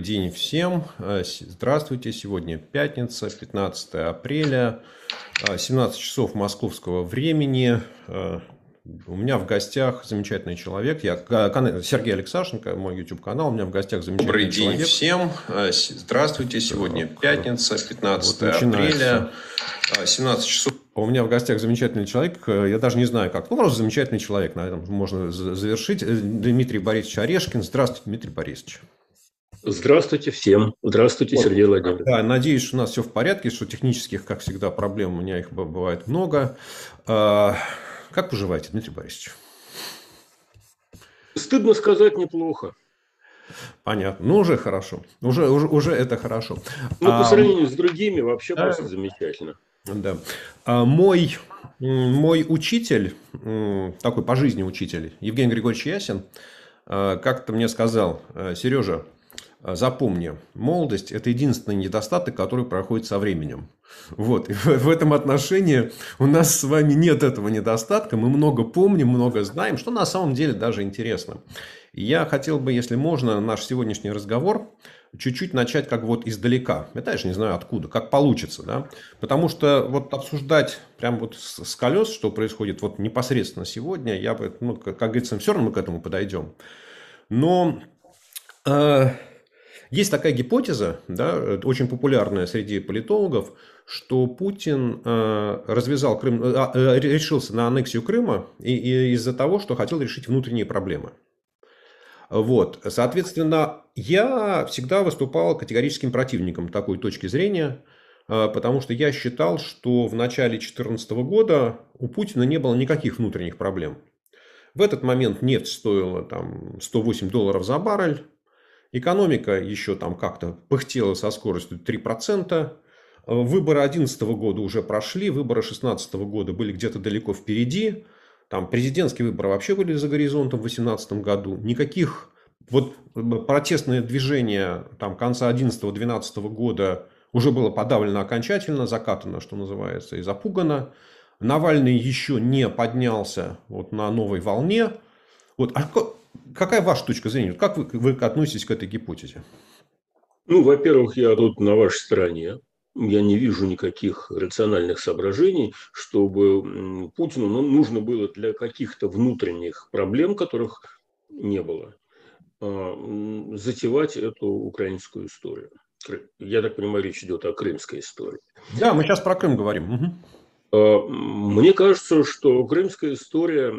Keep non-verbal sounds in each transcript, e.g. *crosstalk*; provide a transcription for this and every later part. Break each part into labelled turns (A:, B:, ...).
A: день всем. Э, здравствуйте. Сегодня пятница, 15 апреля, 17 э, часов московского времени. Э, у меня в гостях замечательный человек. Я Сергей Алексашенко, мой YouTube канал. У меня в гостях замечательный Добрый человек. день всем. Здравствуйте. Сегодня пятница, 15 вот апреля, 17 часов. У меня в гостях замечательный человек. Я даже не знаю как. Ну, просто замечательный человек. На этом можно завершить. Дмитрий Борисович Орешкин. Здравствуйте, Дмитрий Борисович.
B: Здравствуйте всем. Здравствуйте, вот, Сергей Владимирович.
A: Да, надеюсь, что у нас все в порядке, что технических, как всегда, проблем у меня их бывает много. А, как поживаете, Дмитрий Борисович?
B: Стыдно сказать неплохо.
A: Понятно. Ну, уже хорошо. Уже, уже, уже это хорошо.
B: Ну, по сравнению а, с другими, вообще да, просто замечательно.
A: Да. А, мой, мой учитель, такой по жизни учитель, Евгений Григорьевич Ясин, а, как-то мне сказал, Сережа, а, запомни, молодость – это единственный недостаток, который проходит со временем. Вот. И в этом отношении у нас с вами нет этого недостатка. Мы много помним, много знаем, что на самом деле даже интересно. я хотел бы, если можно, наш сегодняшний разговор чуть-чуть начать как вот издалека. Я даже не знаю откуда, как получится. Да? Потому что вот обсуждать прям вот с колес, что происходит вот непосредственно сегодня, я бы, ну, как говорится, все равно мы к этому подойдем. Но э, есть такая гипотеза, да, очень популярная среди политологов, что Путин э, развязал Крым, э, а, э, решился на аннексию Крыма из-за того, что хотел решить внутренние проблемы. Вот. Соответственно, я всегда выступал категорическим противником такой точки зрения, потому что я считал, что в начале 2014 года у Путина не было никаких внутренних проблем. В этот момент нефть стоила там, 108 долларов за баррель, Экономика еще там как-то пыхтела со скоростью 3%. Выборы 2011 года уже прошли, выборы 2016 года были где-то далеко впереди. Там президентские выборы вообще были за горизонтом в 2018 году. Никаких вот протестное движение там, конца 2011-2012 года уже было подавлено окончательно, закатано, что называется, и запугано. Навальный еще не поднялся вот на новой волне. Вот, а Какая ваша точка зрения? Как вы, вы относитесь к этой гипотезе?
B: Ну, во-первых, я тут на вашей стороне. Я не вижу никаких рациональных соображений, чтобы Путину ну, нужно было для каких-то внутренних проблем, которых не было, а, затевать эту украинскую историю. Я так понимаю, речь идет о крымской истории.
A: Да, мы сейчас про Крым говорим.
B: Угу. Мне кажется, что крымская история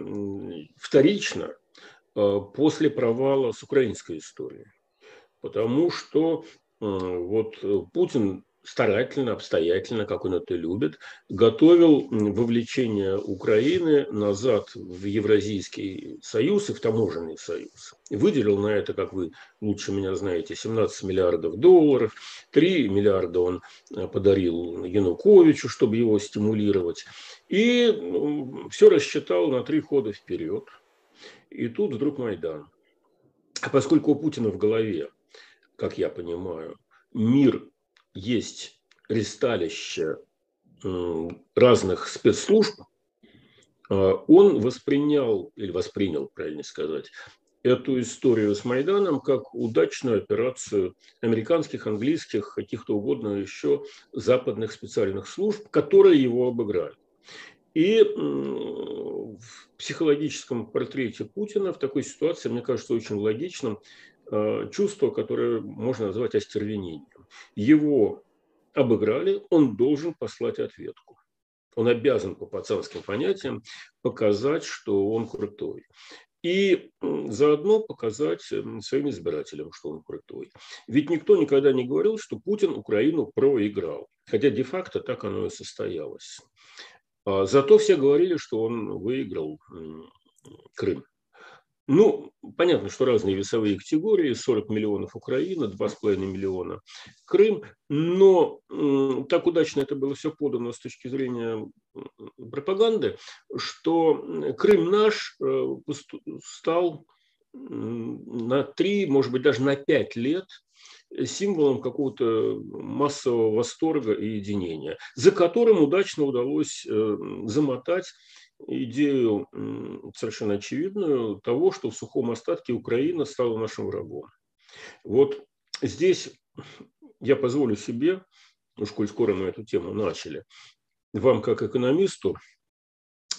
B: вторична после провала с украинской историей. Потому что э, вот э, Путин старательно, обстоятельно, как он это любит, готовил вовлечение Украины назад в Евразийский союз и в таможенный союз. выделил на это, как вы лучше меня знаете, 17 миллиардов долларов, 3 миллиарда он подарил Януковичу, чтобы его стимулировать. И все рассчитал на три хода вперед – и тут вдруг Майдан. А поскольку у Путина в голове, как я понимаю, мир есть ресталище разных спецслужб, а, он воспринял, или воспринял, правильно сказать, эту историю с Майданом как удачную операцию американских, английских, каких-то угодно еще западных специальных служб, которые его обыграют. И в психологическом портрете Путина в такой ситуации, мне кажется, очень логичным э, чувство, которое можно назвать остервенением. Его обыграли, он должен послать ответку. Он обязан по пацанским понятиям показать, что он крутой. И заодно показать своим избирателям, что он крутой. Ведь никто никогда не говорил, что Путин Украину проиграл. Хотя де-факто так оно и состоялось. А, зато все говорили, что он выиграл Крым. Ну, понятно, что разные весовые категории, 40 миллионов Украина, 2,5 миллиона Крым, но так удачно это было все подано с точки зрения пропаганды, что Крым наш э, стал на 3, может быть, даже на 5 лет символом какого-то массового восторга и единения, за которым удачно удалось э, замотать идею совершенно очевидную того, что в сухом остатке Украина стала нашим врагом. Вот здесь я позволю себе, уж коль скоро мы эту тему начали, вам как экономисту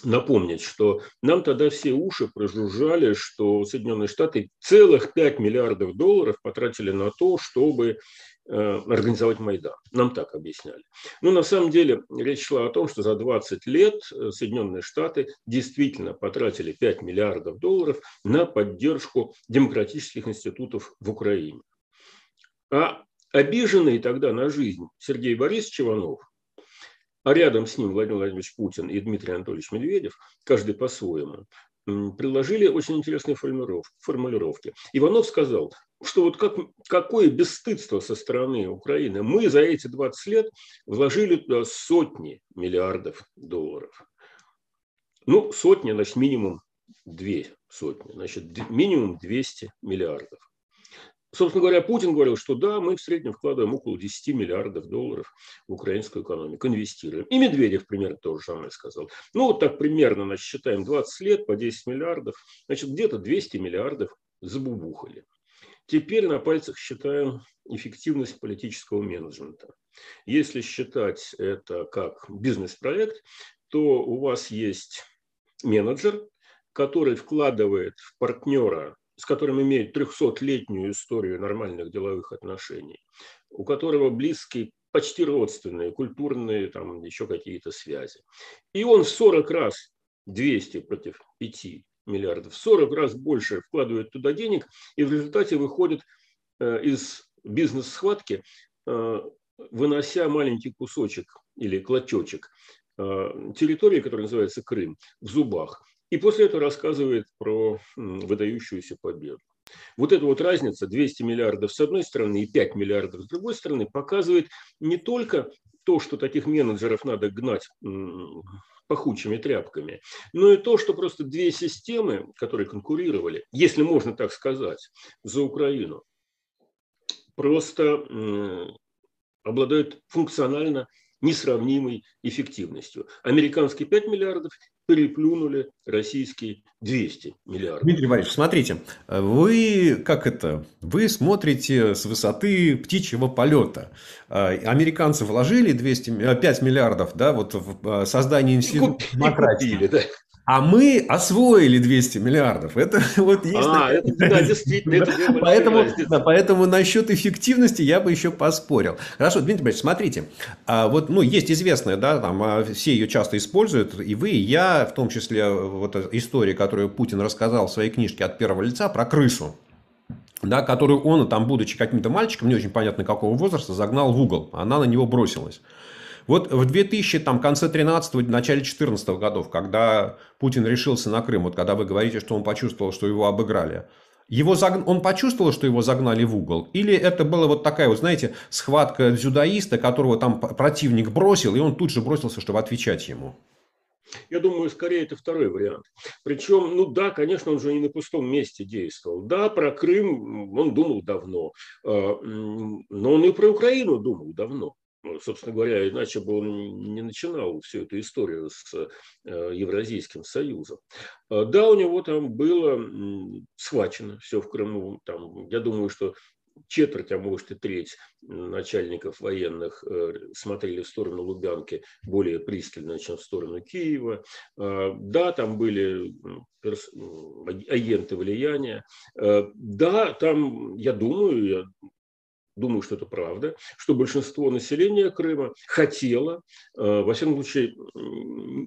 B: напомнить, что нам тогда все уши прожужжали, что Соединенные Штаты целых 5 миллиардов долларов потратили на то, чтобы э, организовать Майдан. Нам так объясняли. Но на самом деле речь шла о том, что за 20 лет э, Соединенные Штаты действительно потратили 5 миллиардов долларов на поддержку демократических институтов в Украине. А обиженный тогда на жизнь Сергей Борисович Иванов а рядом с ним Владимир Владимирович Путин и Дмитрий Анатольевич Медведев, каждый по-своему, предложили очень интересные формулировки. Иванов сказал, что вот как, какое бесстыдство со стороны Украины. Мы за эти 20 лет вложили туда сотни миллиардов долларов. Ну, сотни, значит, минимум две сотни, значит, минимум 200 миллиардов. Собственно говоря, Путин говорил, что да, мы в среднем вкладываем около 10 миллиардов долларов в украинскую экономику, инвестируем. И Медведев примерно то же самое сказал. Ну, вот так примерно, значит, считаем 20 лет по 10 миллиардов, значит, где-то 200 миллиардов забубухали. Теперь на пальцах считаем эффективность политического менеджмента. Если считать это как бизнес-проект, то у вас есть менеджер, который вкладывает в партнера с которым имеет 300-летнюю историю нормальных деловых отношений, у которого близкие, почти родственные, культурные, там еще какие-то связи. И он в 40 раз 200 против 5 миллиардов, в 40 раз больше вкладывает туда денег, и в результате выходит э, из бизнес-схватки, э, вынося маленький кусочек или клочочек э, территории, которая называется Крым, в зубах. И после этого рассказывает про выдающуюся победу. Вот эта вот разница 200 миллиардов с одной стороны и 5 миллиардов с другой стороны показывает не только то, что таких менеджеров надо гнать пахучими тряпками, но и то, что просто две системы, которые конкурировали, если можно так сказать, за Украину, просто обладают функционально несравнимой эффективностью. Американские 5 миллиардов переплюнули российские 200 миллиардов.
A: Дмитрий Борисович, смотрите, вы как это, вы смотрите с высоты птичьего полета. А, американцы вложили 200, 5 миллиардов да, вот в а, создание института демократии. Купили, да. А мы освоили 200 миллиардов. Это *laughs* вот есть. А, такая... это, да, действительно, это поэтому, да, поэтому насчет эффективности я бы еще поспорил. Хорошо, Дмитрий Борисович, смотрите. А вот, ну, есть известная, да, там а, все ее часто используют, и вы, и я, в том числе, вот история, которую Путин рассказал в своей книжке от первого лица про крысу да, которую он, там, будучи каким-то мальчиком, не очень понятно какого возраста, загнал в угол. Она на него бросилась. Вот в 2000, там, конце 13 начале 14 годов, когда Путин решился на Крым, вот когда вы говорите, что он почувствовал, что его обыграли, его заг... Он почувствовал, что его загнали в угол? Или это была вот такая, вот, знаете, схватка дзюдоиста, которого там противник бросил, и он тут же бросился, чтобы отвечать ему?
B: Я думаю, скорее это второй вариант. Причем, ну да, конечно, он же не на пустом месте действовал. Да, про Крым он думал давно, а, но он и про Украину думал давно. Ну, собственно говоря, иначе бы он не начинал всю эту историю с э, Евразийским Союзом. А, да, у него там было схвачено все в Крыму. Там, я думаю, что четверть, а может и треть начальников военных э, смотрели в сторону Лубянки более пристально, чем в сторону Киева. Да, там были агенты влияния. Э, да, там, я думаю, думаю, что это правда, что большинство населения Крыма хотело, э, во всяком случае,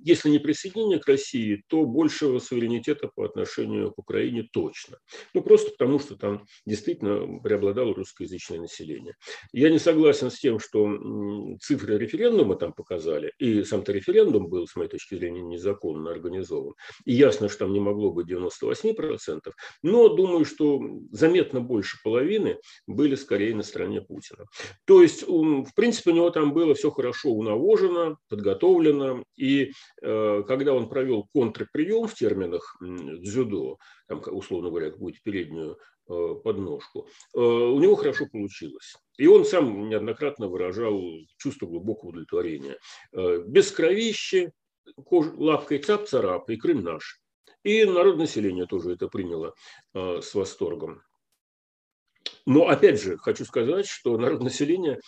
B: если не присоединение к России, то большего суверенитета по отношению к Украине точно. Ну, просто потому, что там действительно преобладало русскоязычное население. Я не согласен с тем, что цифры референдума там показали, и сам-то референдум был, с моей точки зрения, незаконно организован. И ясно, что там не могло быть 98%, но думаю, что заметно больше половины были скорее на стороне Путина. То есть, в принципе, у него там было все хорошо унавожено, подготовлено, и э, когда он провел контрприем в терминах дзюдо, там, условно говоря, какую-то переднюю э, подножку, э, у него хорошо получилось. И он сам неоднократно выражал чувство глубокого удовлетворения. Без кровищи, лапкой цап-царап, и Крым наш. И народное население тоже это приняло с восторгом. Но опять же, хочу сказать, что народ населения,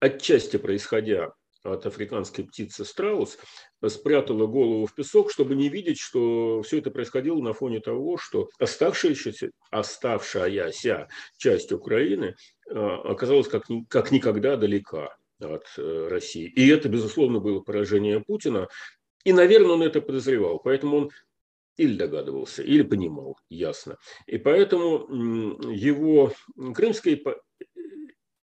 B: отчасти происходя от африканской птицы страус, спрятала голову в песок, чтобы не видеть, что все это происходило на фоне того, что оставшаяся, оставшаяся часть Украины а, оказалась как, как никогда далека от э, России. И это, безусловно, было поражение Путина. И, наверное, он это подозревал. Поэтому он или догадывался, или понимал, ясно. И поэтому его крымская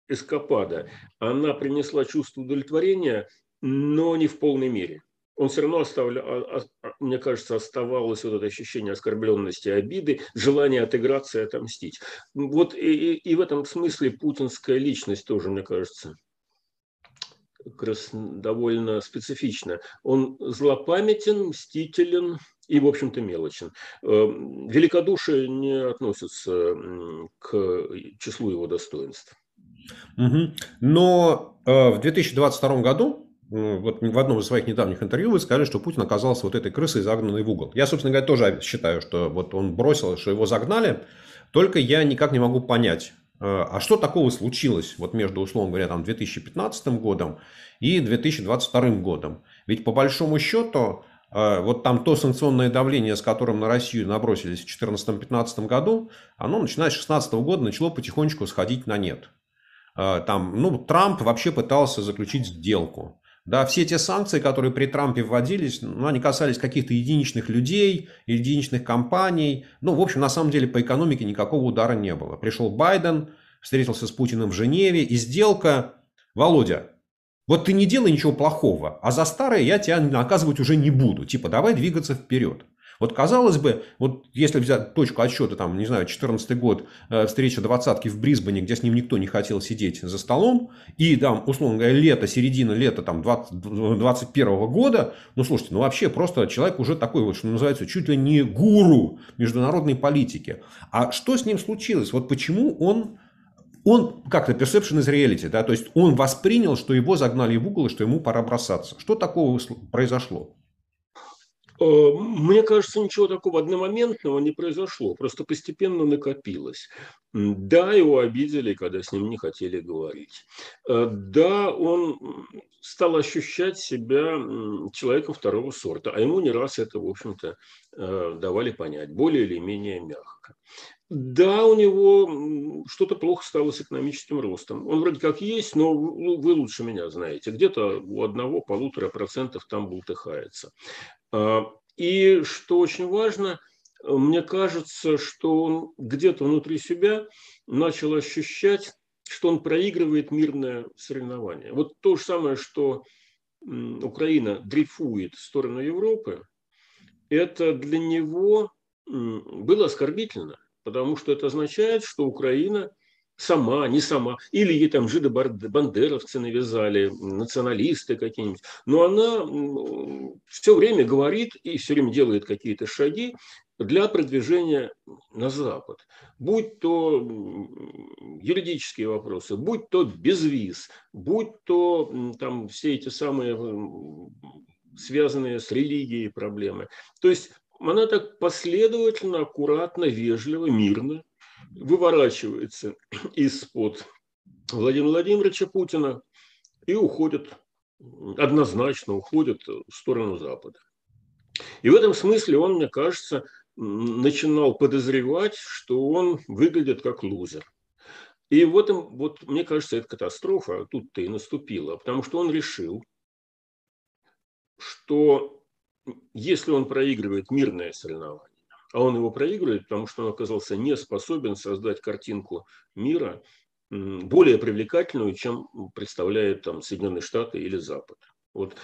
B: эскапада, она принесла чувство удовлетворения, но не в полной мере. Он все равно оставлял, а, а, мне кажется, оставалось вот это ощущение оскорбленности, обиды, желание отыграться и отомстить. Вот и, и в этом смысле путинская личность тоже, мне кажется, как раз довольно специфична. Он злопамятен, мстителен и, в общем-то, мелочен. Эм, великодушие не относится к числу его достоинств.
A: Угу. Но э, в 2022 году, э, вот в одном из своих недавних интервью вы сказали, что Путин оказался вот этой крысой, загнанной в угол. Я, собственно говоря, тоже считаю, что вот он бросил, что его загнали, только я никак не могу понять, э, а что такого случилось вот между, условно говоря, там, 2015 годом и 2022 годом? Ведь по большому счету, э, вот там то санкционное давление, с которым на Россию набросились в 2014-2015 году, оно, начиная с 2016 года, начало потихонечку сходить на нет. Э, там, ну, Трамп вообще пытался заключить сделку. Да, все те санкции, которые при Трампе вводились, ну, они касались каких-то единичных людей, единичных компаний. Ну, в общем, на самом деле по экономике никакого удара не было. Пришел Байден, встретился с Путиным в Женеве, и сделка... Володя, вот ты не делай ничего плохого, а за старое я тебя наказывать уже не буду. Типа, давай двигаться вперед. Вот казалось бы, вот если взять точку отсчета, там, не знаю, 14 год, э, встреча двадцатки в Брисбене, где с ним никто не хотел сидеть за столом, и там, условно говоря, лето, середина лета там 2021 года, ну, слушайте, ну, вообще просто человек уже такой вот, что называется, чуть ли не гуру международной политики. А что с ним случилось? Вот почему он он как-то perception is reality, да, то есть он воспринял, что его загнали в угол и что ему пора бросаться. Что такого произошло?
B: Э, мне кажется, ничего такого одномоментного не произошло, просто постепенно накопилось. Да, его обидели, когда с ним не хотели говорить. Э, да, он стал ощущать себя человеком второго сорта, а ему не раз это, в общем-то, э, давали понять, более или менее мягко. Да, у него что-то плохо стало с экономическим ростом. Он вроде как есть, но вы лучше меня знаете. Где-то у одного-полутора процентов там бултыхается. А, и что очень важно, мне кажется, что он где-то внутри себя начал ощущать, что он проигрывает мирное соревнование. Вот то же самое, что Украина дрейфует в сторону Европы, это для него было оскорбительно, потому что это означает, что Украина – сама, не сама, или ей там жидо-бандеровцы навязали, националисты какие-нибудь, но она все время говорит и все время делает какие-то шаги для продвижения на Запад. Будь то юридические вопросы, будь то безвиз, будь то там все эти самые связанные с религией проблемы. То есть она так последовательно, аккуратно, вежливо, мирно выворачивается *clears throat* из-под Владимира Владимировича Путина и уходит, однозначно уходит в сторону Запада. И в этом смысле он, мне кажется, начинал подозревать, что он выглядит как лузер. И в этом, вот, мне кажется, эта катастрофа тут-то и наступила, потому что он решил, что если он проигрывает мирное соревнование, а он его проигрывает, потому что он оказался не способен создать картинку мира более привлекательную, чем представляет там Соединенные Штаты или Запад. Вот.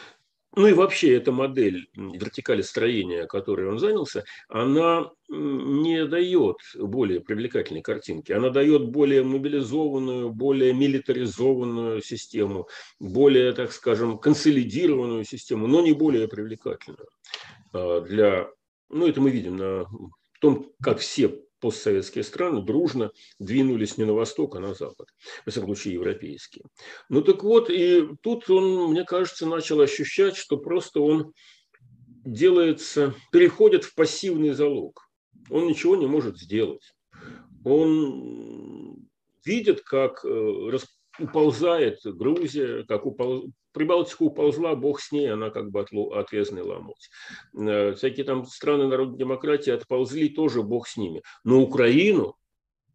B: Ну и вообще эта модель вертикали строения, которой он занялся, она не дает более привлекательной картинки. Она дает более мобилизованную, более милитаризованную систему, более, так скажем, консолидированную систему, но не более привлекательную а, для ну, это мы видим на том, как все постсоветские страны дружно двинулись не на восток, а на запад, во всяком случае европейские. Ну так вот, и тут он, мне кажется, начал ощущать, что просто он делается, переходит в пассивный залог. Он ничего не может сделать. Он видят, как уползает Грузия, как упол... Прибалтика уползла, бог с ней, она как бы отрезанный ломоть. Всякие там страны народной демократии отползли, тоже бог с ними. Но Украину,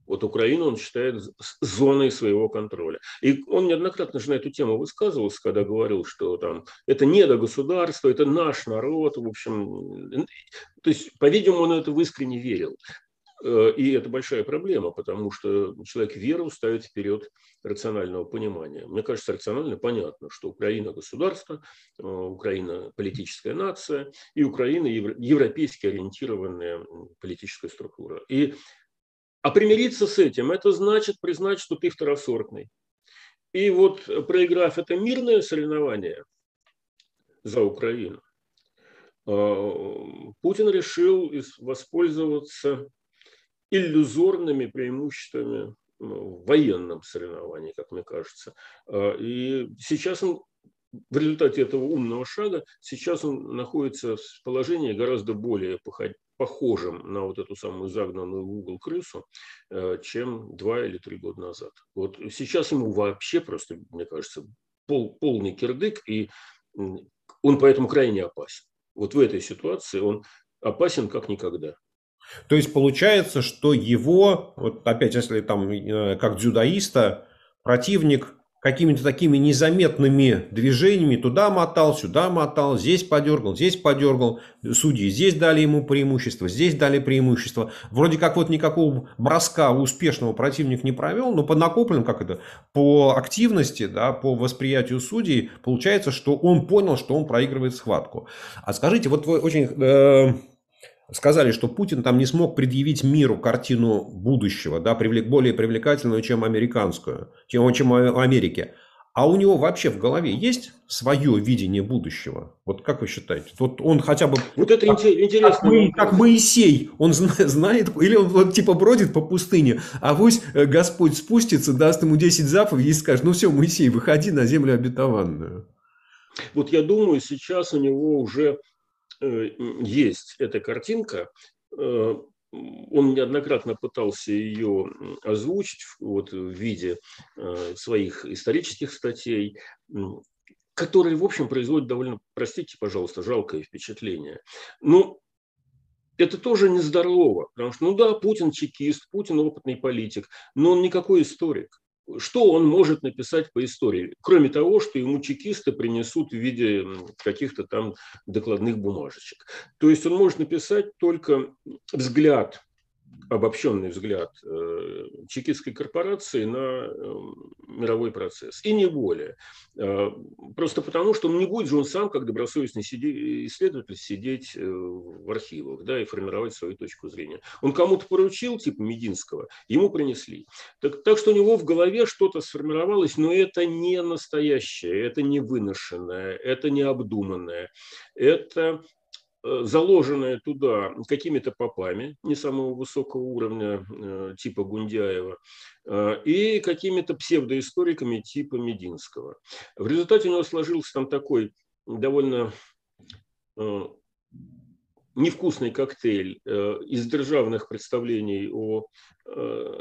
B: вот Украину он считает зоной своего контроля. И он неоднократно же на эту тему высказывался, когда говорил, что там это не до государства, это наш народ, в общем. То есть, по-видимому, он это искренне верил. Э, и это большая проблема, потому что человек веру ставит вперед рационального понимания. Мне кажется, рационально понятно, что Украина – государство, э, Украина – политическая нация, и Украина – европейски ориентированная политическая структура. И а примириться с этим – это значит признать, что ты второсортный. И вот проиграв это мирное соревнование за Украину, э, Путин решил воспользоваться иллюзорными преимуществами в военном соревновании, как мне кажется. Э, и сейчас он в результате этого умного шага сейчас он находится в положении гораздо более похожим на вот эту самую загнанную в угол крысу, э, чем два или три года назад. Вот сейчас ему вообще просто, мне кажется, пол, полный кирдык, и он поэтому крайне опасен. Вот в этой ситуации он опасен как никогда.
A: То есть получается, что его, вот опять если там э, как дзюдоиста, противник какими-то такими незаметными движениями туда мотал, сюда мотал, здесь подергал, здесь подергал. Судьи здесь дали ему преимущество, здесь дали преимущество. Вроде как вот никакого броска успешного противник не провел, но по накопленным, как это, по активности, да, по восприятию судей, получается, что он понял, что он проигрывает схватку. А скажите, вот вы очень... Э сказали, что Путин там не смог предъявить миру картину будущего, да, привлек, более привлекательную, чем американскую, чем, чем в Америке. А у него вообще в голове есть свое видение будущего? Вот как вы считаете? Вот он хотя бы...
B: Вот это как, интересно.
A: Как, мы, как Моисей, он знает, или он вот типа бродит по пустыне, а пусть э, Господь спустится, даст ему 10 заповедей и скажет, ну все, Моисей, выходи на землю обетованную.
B: Вот я думаю, сейчас у него уже есть эта картинка. Э, он неоднократно пытался ее озвучить вот, в виде э, своих исторических статей, которые, в общем, производят довольно, простите, пожалуйста, жалкое впечатление. Ну, это тоже нездорово, потому что, ну да, Путин чекист, Путин опытный политик, но он никакой историк что он может написать по истории, кроме того, что ему чекисты принесут в виде каких-то там докладных бумажечек. То есть он может написать только взгляд обобщенный взгляд э, чекистской корпорации на э, мировой процесс. И не более. Э, просто потому, что он не будет же он сам, как добросовестный исследователь, сидеть в архивах да, и формировать свою точку зрения. Он кому-то поручил, типа Мединского, ему принесли. Так, так что у него в голове что-то сформировалось, но это не настоящее, это не выношенное, это не обдуманное. Это Э, заложенное туда какими-то попами не самого высокого уровня, э, типа Гундяева, э, и какими-то псевдоисториками типа Мединского. В результате у него сложился там такой довольно невкусный коктейль из державных представлений о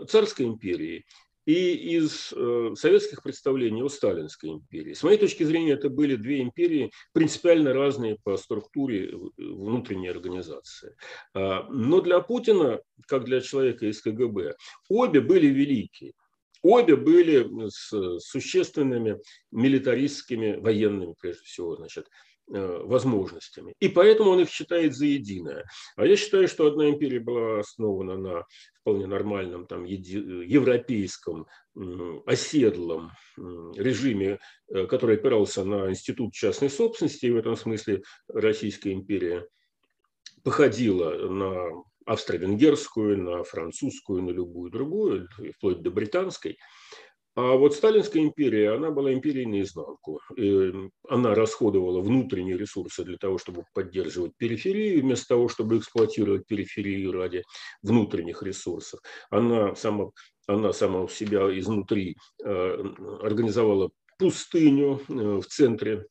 B: царской империи и из э, советских представлений о Сталинской империи. С моей точки зрения, это были две империи принципиально разные по структуре внутренней организации. А, но для Путина, как для человека из КГБ, обе были великие. Обе были с существенными милитаристскими, военными, прежде всего, значит, Э, возможностями. И поэтому он их считает за единое. А я считаю, что одна империя была основана на вполне нормальном там, европейском оседлом режиме, э, который опирался на институт частной собственности, и в этом смысле Российская империя походила на австро-венгерскую, на французскую, на любую другую, вплоть до британской – а вот Сталинская империя, она была империей наизнанку. И она расходовала внутренние ресурсы для того, чтобы поддерживать периферию, вместо того, чтобы эксплуатировать периферию ради внутренних ресурсов. Она сама, она сама у себя изнутри э, организовала пустыню э, в центре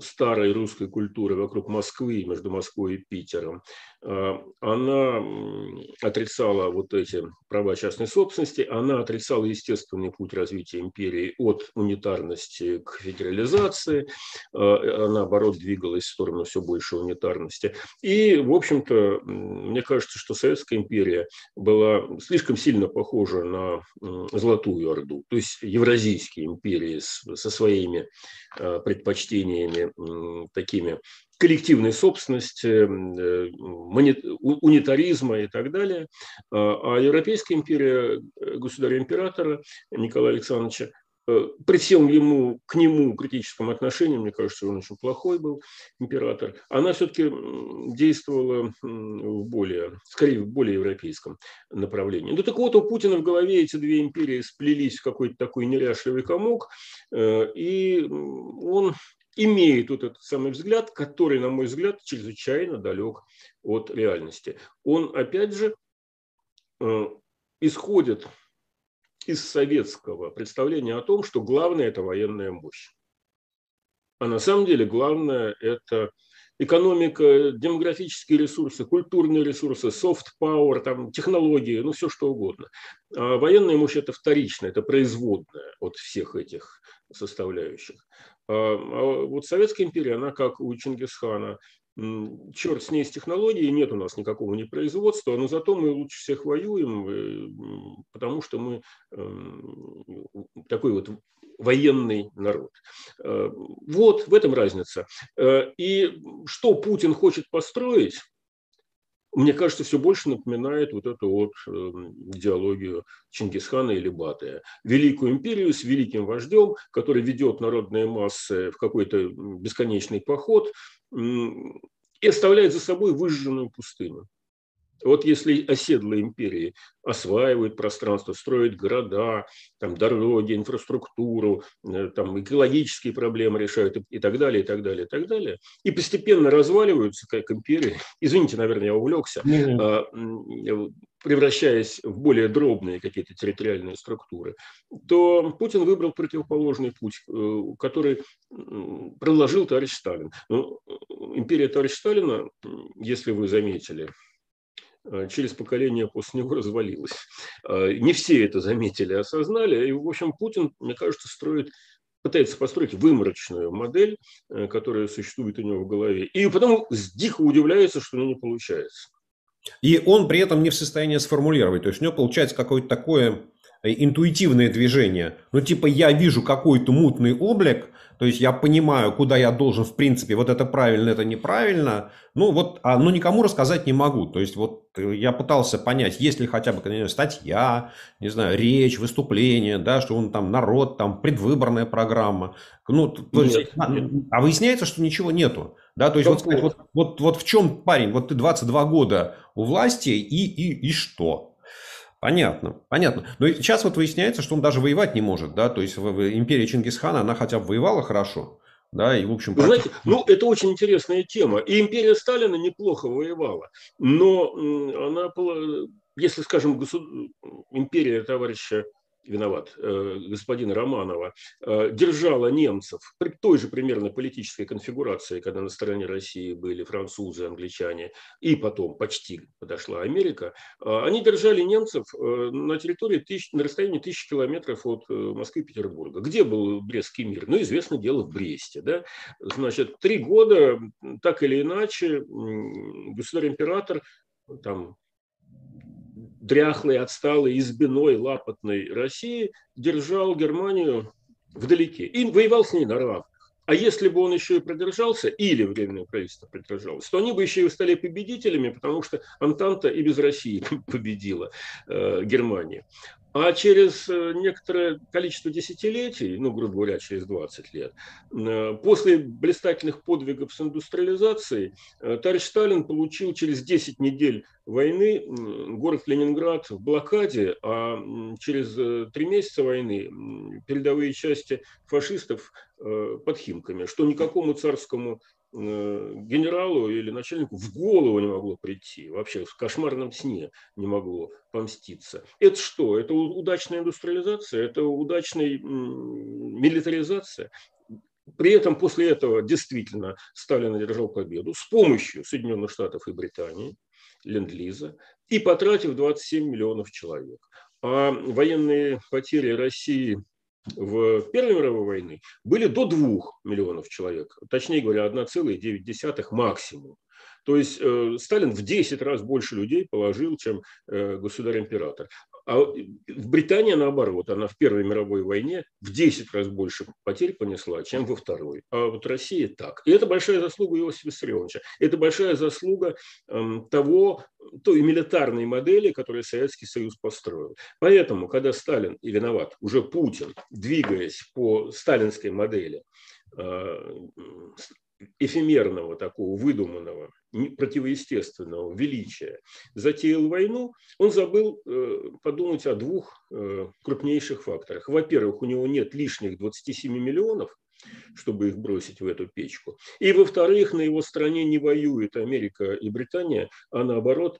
B: старой русской культуры вокруг Москвы, между Москвой и Питером, э, она отрицала вот эти права частной собственности, она отрицала естественный путь развития империи от унитарности к федерализации, она, наоборот, двигалась в сторону все большей унитарности. И, в общем-то, мне кажется, что Советская империя была слишком сильно похожа на Золотую Орду, то есть евразийские империи со своими э, предпочтениями такими коллективной собственности, э, унитаризма и так далее. А, а Европейская империя э, государя-императора Николая Александровича Э, при всем ему, к нему критическом отношении, мне кажется, он очень плохой был император, она все-таки действовала в более, скорее, в более европейском направлении. Ну так вот, у Путина в голове эти две империи сплелись в какой-то такой неряшливый комок, и он имеет вот этот самый взгляд, который, на мой взгляд, чрезвычайно далек от реальности. Он, опять же, э, исходит из советского представления о том, что главное – это военная мощь. А на самом деле главное – это экономика, демографические ресурсы, культурные ресурсы, soft power, там, технологии, ну все что угодно. А военная мощь – это вторичная, это производная от всех этих составляющих. А, а вот Советская империя, она как у Чингисхана, черт с ней с технологией, нет у нас никакого не производства, но зато мы лучше всех воюем, э, потому что мы эм, такой вот военный народ. Э, вот в этом разница. Э, и что Путин хочет построить, мне кажется, все больше напоминает вот эту вот эм, идеологию Чингисхана или Батыя. Великую империю с великим вождем, который ведет народные массы в какой-то бесконечный поход и оставляет за собой выжженную пустыню. Вот если оседлые империи осваивают пространство, строят города, там, дороги, инфраструктуру, э, там, экологические проблемы решают и так далее, и так далее, и так далее, и постепенно разваливаются как империи, *laughs* извините, наверное, я увлекся, mm-hmm. превращаясь в более дробные какие-то территориальные структуры, то Путин выбрал противоположный путь, э, который предложил товарищ Сталин. Но ну, империя товарища Сталина, если вы заметили, Э, через поколение после него развалилась. Э, не все это заметили, осознали. И, в общем, Путин, мне кажется, строит пытается построить выморочную модель, э, которая существует у него в голове. И потом дико удивляется, что у него не получается.
A: И он при этом не в состоянии сформулировать. То есть у него получается какое-то такое интуитивное движение. Ну, типа, я вижу какой-то мутный облик, то есть я понимаю, куда я должен, в принципе, вот это правильно, это неправильно. Ну вот, а, ну никому рассказать не могу. То есть вот э, я пытался понять, есть ли хотя бы знаю, статья, не знаю, речь, выступление, да, что он там народ, там предвыборная программа. Ну, то есть, нет, а, нет. а выясняется, что ничего нету. Да, то есть вот, вот, вот, вот в чем парень, вот ты 22 года у власти и, и, и что? Понятно, понятно. Но сейчас вот выясняется, что он даже воевать не может, да, то есть империя Чингисхана, она хотя бы воевала хорошо, да, и в общем...
B: Вы знаете, ну, это очень интересная тема. И империя Сталина неплохо воевала, но она была, если, скажем, государ... империя товарища виноват, э, господина Романова, э, держала немцев при той же примерно политической конфигурации, когда на стороне России были французы, англичане, и потом почти подошла Америка, э, они держали немцев на территории, тысяч, на расстоянии тысячи километров от Москвы и Петербурга. Где был Брестский мир? Ну, известно дело в Бресте. Да? Значит, три года, так или иначе, государь-император там дряхлой, отсталой, избиной, лапотной России держал Германию вдалеке и воевал с ней на равных. А если бы он еще и продержался, или Временное правительство продержалось, то они бы еще и стали победителями, потому что Антанта и без России *laughs* победила э, Германию. А через э, некоторое количество десятилетий, ну, грубо говоря, через 20 лет, э, после блистательных подвигов с индустриализацией, э, товарищ Сталин получил через 10 недель войны город Ленинград в блокаде, а через три месяца войны передовые части фашистов под Химками, что никакому царскому генералу или начальнику в голову не могло прийти, вообще в кошмарном сне не могло помститься. Это что? Это удачная индустриализация? Это удачная милитаризация? При этом после этого действительно Сталин одержал победу с помощью Соединенных Штатов и Британии, Ленд-Лиза, и потратив 27 миллионов человек. А военные потери России в Первой мировой войны были до 2 миллионов человек, точнее говоря, 1,9 максимум. То есть э, Сталин в 10 раз больше людей положил, чем э, государь-император. А в Британии, наоборот, она в Первой мировой войне в 10 раз больше потерь понесла, чем во Второй. А вот Россия так. И это большая заслуга Иосифа Виссарионовича. Это большая заслуга эм, того, той милитарной модели, которую Советский Союз построил. Поэтому, когда Сталин, и виноват, уже Путин, двигаясь по сталинской модели, э, эфемерного, такого выдуманного, противоестественного величия затеял войну, он забыл э, подумать о двух э, крупнейших факторах. Во-первых, у него нет лишних 27 миллионов, чтобы их бросить в эту печку. И, во-вторых, на его стороне не воюет Америка и Британия, а наоборот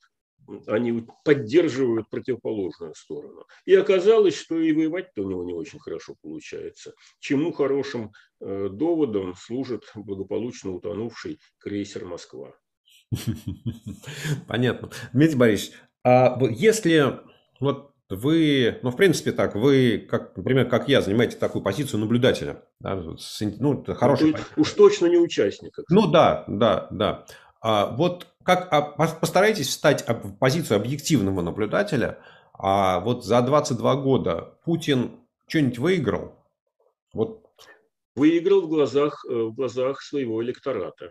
B: они поддерживают противоположную сторону. И оказалось, что и воевать-то у него не очень хорошо получается. Чему хорошим э, доводом служит благополучно утонувший крейсер «Москва». *laughs*
A: Понятно. Дмитрий Борисович, а если вот вы, ну, в принципе, так, вы, как, например, как я, занимаете такую позицию наблюдателя. Да, ну, это хороший.
B: Ну, уж точно не участника.
A: Ну, да, да, да. А, вот как, а, постарайтесь встать в позицию объективного наблюдателя. А вот за 22 года Путин что-нибудь выиграл?
B: Вот. Выиграл в глазах, э, в глазах своего электората.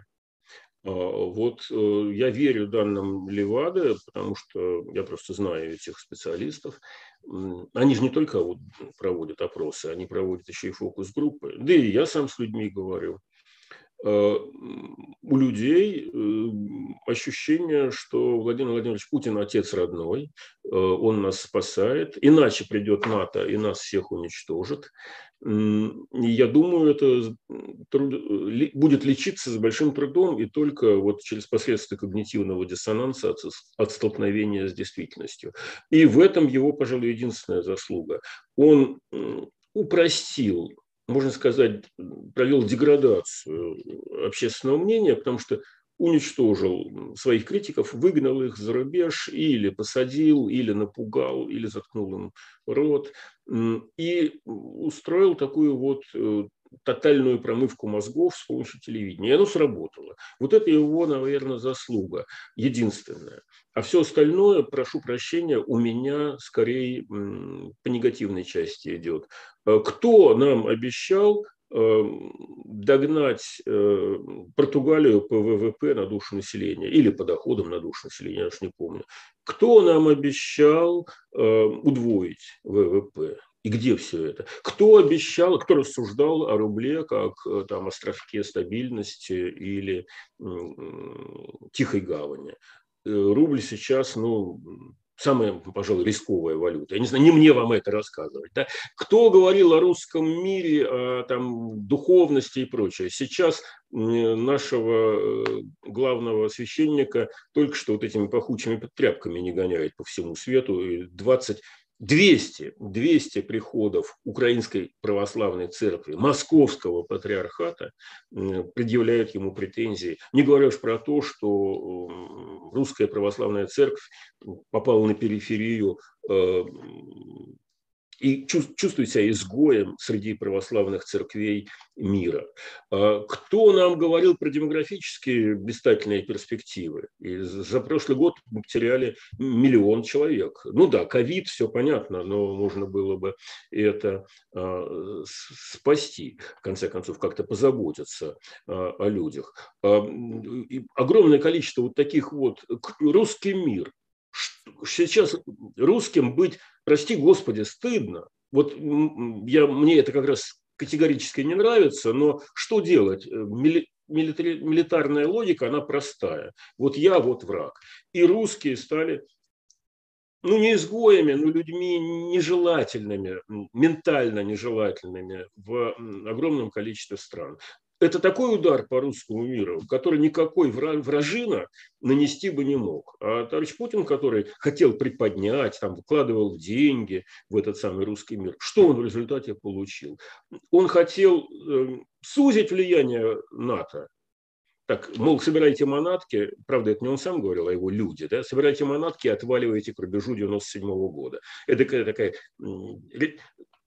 B: А, вот э, я верю данным Левады, потому что я просто знаю этих специалистов. Они же не только проводят опросы, они проводят еще и фокус-группы. Да и я сам с людьми говорю. Э, у людей э, ощущение, что Владимир Владимирович Путин отец родной, э, он нас спасает, иначе придет НАТО и нас всех уничтожит. Я думаю, это будет лечиться с большим трудом и только вот через последствия когнитивного диссонанса от столкновения с действительностью. И в этом его, пожалуй, единственная заслуга. Он упростил можно сказать, провел деградацию общественного мнения, потому что уничтожил своих критиков, выгнал их за рубеж, или посадил, или напугал, или заткнул им рот, и устроил такую вот э, тотальную промывку мозгов с помощью телевидения. И оно сработало. Вот это его, наверное, заслуга единственная. А все остальное, прошу прощения, у меня скорее по негативной части идет. Э, кто нам обещал э, догнать э, Португалию по ВВП на душу населения или по доходам на душу населения, я уж не помню. Кто нам обещал удвоить ВВП? И где все это? Кто обещал, кто рассуждал о рубле как там, островке стабильности или тихой гавани? Рубль сейчас, ну, самая, пожалуй, рисковая валюта. Я не знаю, не мне вам это рассказывать. Да? Кто говорил о русском мире, о там, духовности и прочее? Сейчас нашего э, главного священника только что вот этими пахучими тряпками не гоняют по всему свету. 20 200, 200 приходов Украинской православной церкви, Московского патриархата предъявляют ему претензии. Не говоря уж про то, что русская православная церковь попала на периферию э, и чувствует себя изгоем среди православных церквей мира. А кто нам говорил про демографические блистательные перспективы? И за прошлый год мы потеряли миллион человек. Ну да, ковид, все понятно, но можно было бы это а, спасти, в конце концов, как-то позаботиться а, о людях. Огромное количество вот таких вот русский мир, сейчас русским быть, прости господи, стыдно. Вот я, мне это как раз категорически не нравится, но что делать? Э, мили, милитарная логика, она простая. Вот я, вот враг. И русские стали ну, не изгоями, но людьми нежелательными, ментально нежелательными в огромном количестве стран. Это такой удар по русскому миру, который никакой вражина нанести бы не мог. А товарищ Путин, который хотел приподнять, там, вкладывал деньги в этот самый русский мир, что он в результате получил? Он хотел э, сузить влияние НАТО, так, мол, собирайте манатки, правда, это не он сам говорил, а его люди, да, собирайте манатки и отваливайте к рубежу 97 -го года. Это такая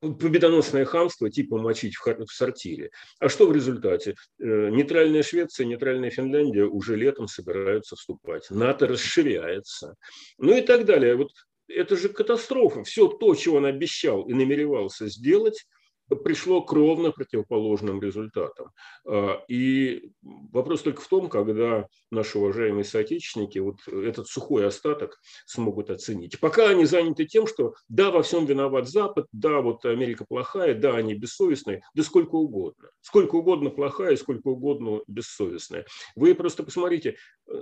B: победоносное хамство типа мочить в сортире. А что в результате? Э, нейтральная Швеция, нейтральная Финляндия уже летом собираются вступать. НАТО расширяется. Ну и так далее. Вот это же катастрофа. Все то, чего он обещал и намеревался сделать, пришло к ровно противоположным результатам. А, и вопрос только в том, когда наши уважаемые соотечественники вот этот сухой остаток смогут оценить. Пока они заняты тем, что да, во всем виноват Запад, да, вот Америка плохая, да, они бессовестные, да сколько угодно. Сколько угодно плохая, сколько угодно бессовестная. Вы просто посмотрите, э,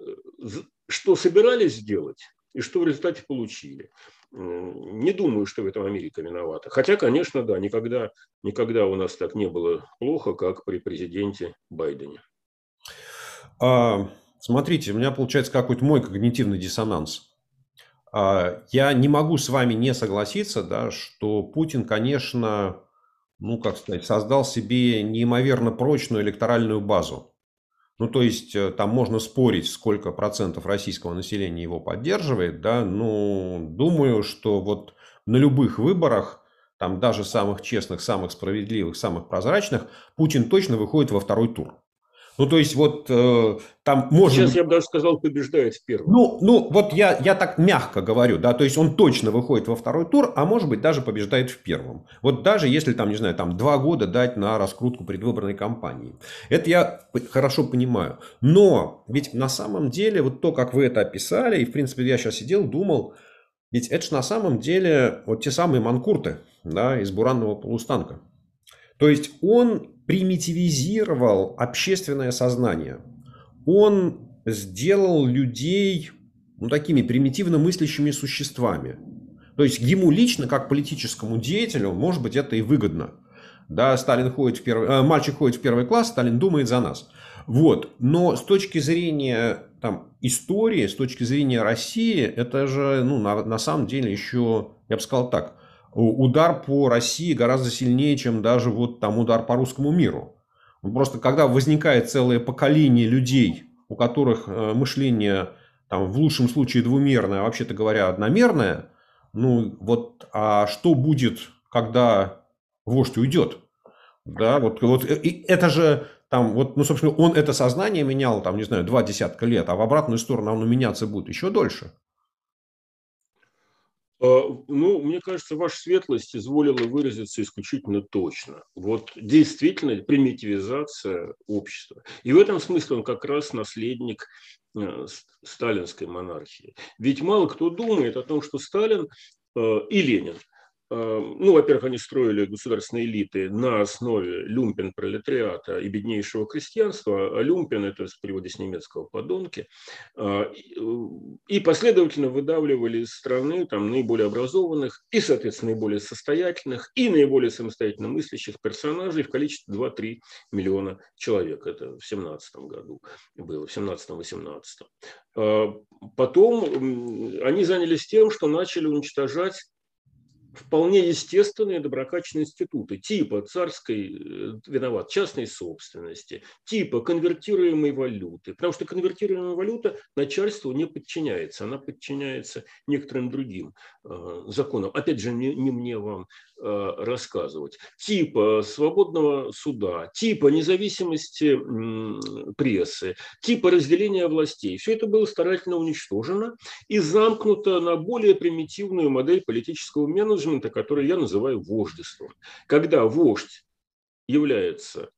B: что собирались сделать и что в результате получили. Не думаю, что в этом Америка виновата. Хотя, конечно, да, никогда, никогда у нас так не было плохо, как при президенте Байдене.
A: А, смотрите, у меня получается какой-то мой когнитивный диссонанс. А, я не могу с вами не согласиться, да, что Путин, конечно, ну, как сказать, создал себе неимоверно прочную электоральную базу. Ну, то есть, э, там можно спорить, сколько процентов российского населения его поддерживает, да, но думаю, что вот на любых выборах, там даже самых честных, самых справедливых, самых прозрачных, Путин точно выходит во второй тур. Ну, то есть, вот э, там может
B: Сейчас я бы даже сказал, побеждает в первом.
A: Ну, ну вот я, я так мягко говорю, да, то есть он точно выходит во второй тур, а может быть даже побеждает в первом. Вот даже если там, не знаю, там два года дать на раскрутку предвыборной кампании. Это я хорошо понимаю. Но ведь на самом деле вот то, как вы это описали, и в принципе я сейчас сидел, думал, ведь это же на самом деле вот те самые манкурты, да, из буранного полустанка. То есть он примитивизировал общественное сознание. Он сделал людей ну, такими примитивно мыслящими существами. То есть ему лично, как политическому деятелю, может быть, это и выгодно. Да, Сталин ходит в первый, э, мальчик ходит в первый класс, Сталин думает за нас. Вот. Но с точки зрения там, истории, с точки зрения России, это же ну, на, на самом деле еще, я бы сказал так, удар по России гораздо сильнее, чем даже вот там удар по русскому миру. Просто когда возникает целое поколение людей, у которых э, мышление там, в лучшем случае двумерное, а вообще-то говоря одномерное, ну вот, а что будет, когда вождь уйдет? Да, вот, вот и это же там, вот, ну, собственно, он это сознание менял, там, не знаю, два десятка лет, а в обратную сторону оно меняться будет еще дольше.
B: А, ну, мне кажется, ваша светлость изволила выразиться исключительно точно. Вот действительно примитивизация общества. И в этом смысле он как раз наследник э, сталинской монархии. Ведь мало кто думает о том, что Сталин э, и Ленин – ну, во-первых, они строили государственные элиты на основе люмпен пролетариата и беднейшего крестьянства, а люмпен – это в переводе с немецкого «подонки», э, и последовательно выдавливали из страны там, наиболее образованных и, соответственно, наиболее состоятельных и наиболее самостоятельно мыслящих персонажей в количестве 2-3 миллиона человек. Это в 17 году было, в 17-18. Э, потом они занялись тем, что начали уничтожать вполне естественные доброкачественные институты типа царской, э, виноват, частной собственности, типа конвертируемой валюты. Потому что конвертируемая валюта начальству не подчиняется, она подчиняется некоторым другим э, законам. Опять же, не, не мне вам рассказывать. Типа свободного суда, типа независимости э, прессы, типа разделения властей. Все это было старательно уничтожено и замкнуто на более примитивную модель политического менеджмента, который я называю вождеством. Когда вождь является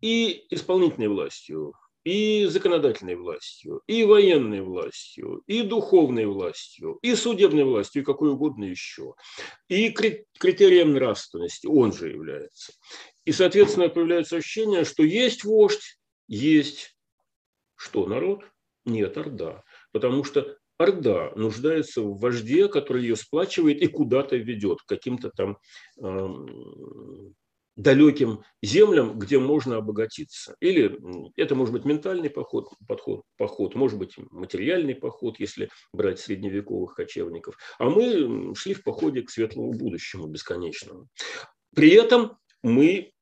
B: и исполнительной властью, и законодательной властью, и военной властью, и духовной властью, и судебной властью, и какой угодно еще, и критерием нравственности он же является. И, соответственно, появляется ощущение, что есть вождь, есть что, народ? Нет, орда. Потому что Орда нуждается в вожде, который ее сплачивает и куда-то ведет, каким-то там э, далеким землям, где можно обогатиться. Или это может быть ментальный поход, подход, поход, может быть материальный поход, если брать средневековых кочевников. А мы шли в походе к светлому будущему бесконечному. При этом мы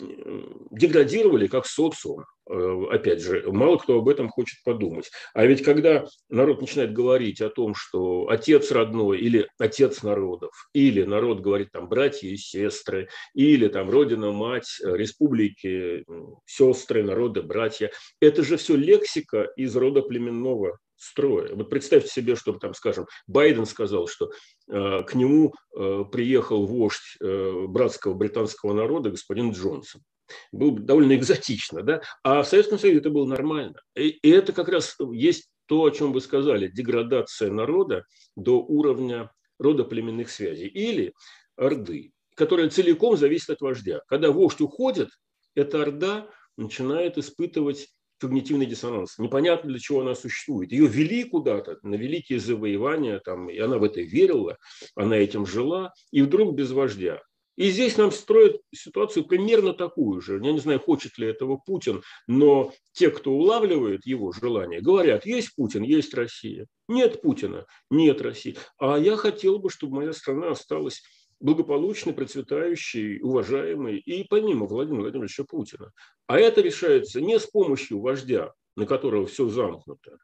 B: деградировали как социум. Э, опять же, мало кто об этом хочет подумать. А ведь когда народ начинает говорить о том, что отец родной или отец народов, или народ говорит там братья и сестры, или там родина, мать, э, республики, сестры, народы, братья, это же все лексика из рода племенного строя. Вот представьте себе, чтобы там, скажем, Байден сказал, что э, к нему э, приехал вождь э, братского британского народа господин Джонсон. Было довольно экзотично, да? А в Советском Союзе это было нормально. И, и это как раз есть то, о чем вы сказали, деградация народа до уровня рода племенных связей или орды, которая целиком зависит от вождя. Когда вождь уходит, эта орда начинает испытывать когнитивный диссонанс. Непонятно, для чего она существует. Ее вели куда-то на великие завоевания, там, и она в это верила, она этим жила, и вдруг без вождя. И здесь нам строят ситуацию примерно такую же. Я не знаю, хочет ли этого Путин, но те, кто улавливает его желание, говорят, есть Путин, есть Россия. Нет Путина, нет России. А я хотел бы, чтобы моя страна осталась благополучный, процветающий, уважаемый и помимо Владимира Владимировича Путина. А это решается не с помощью вождя, на которого все замкнуто,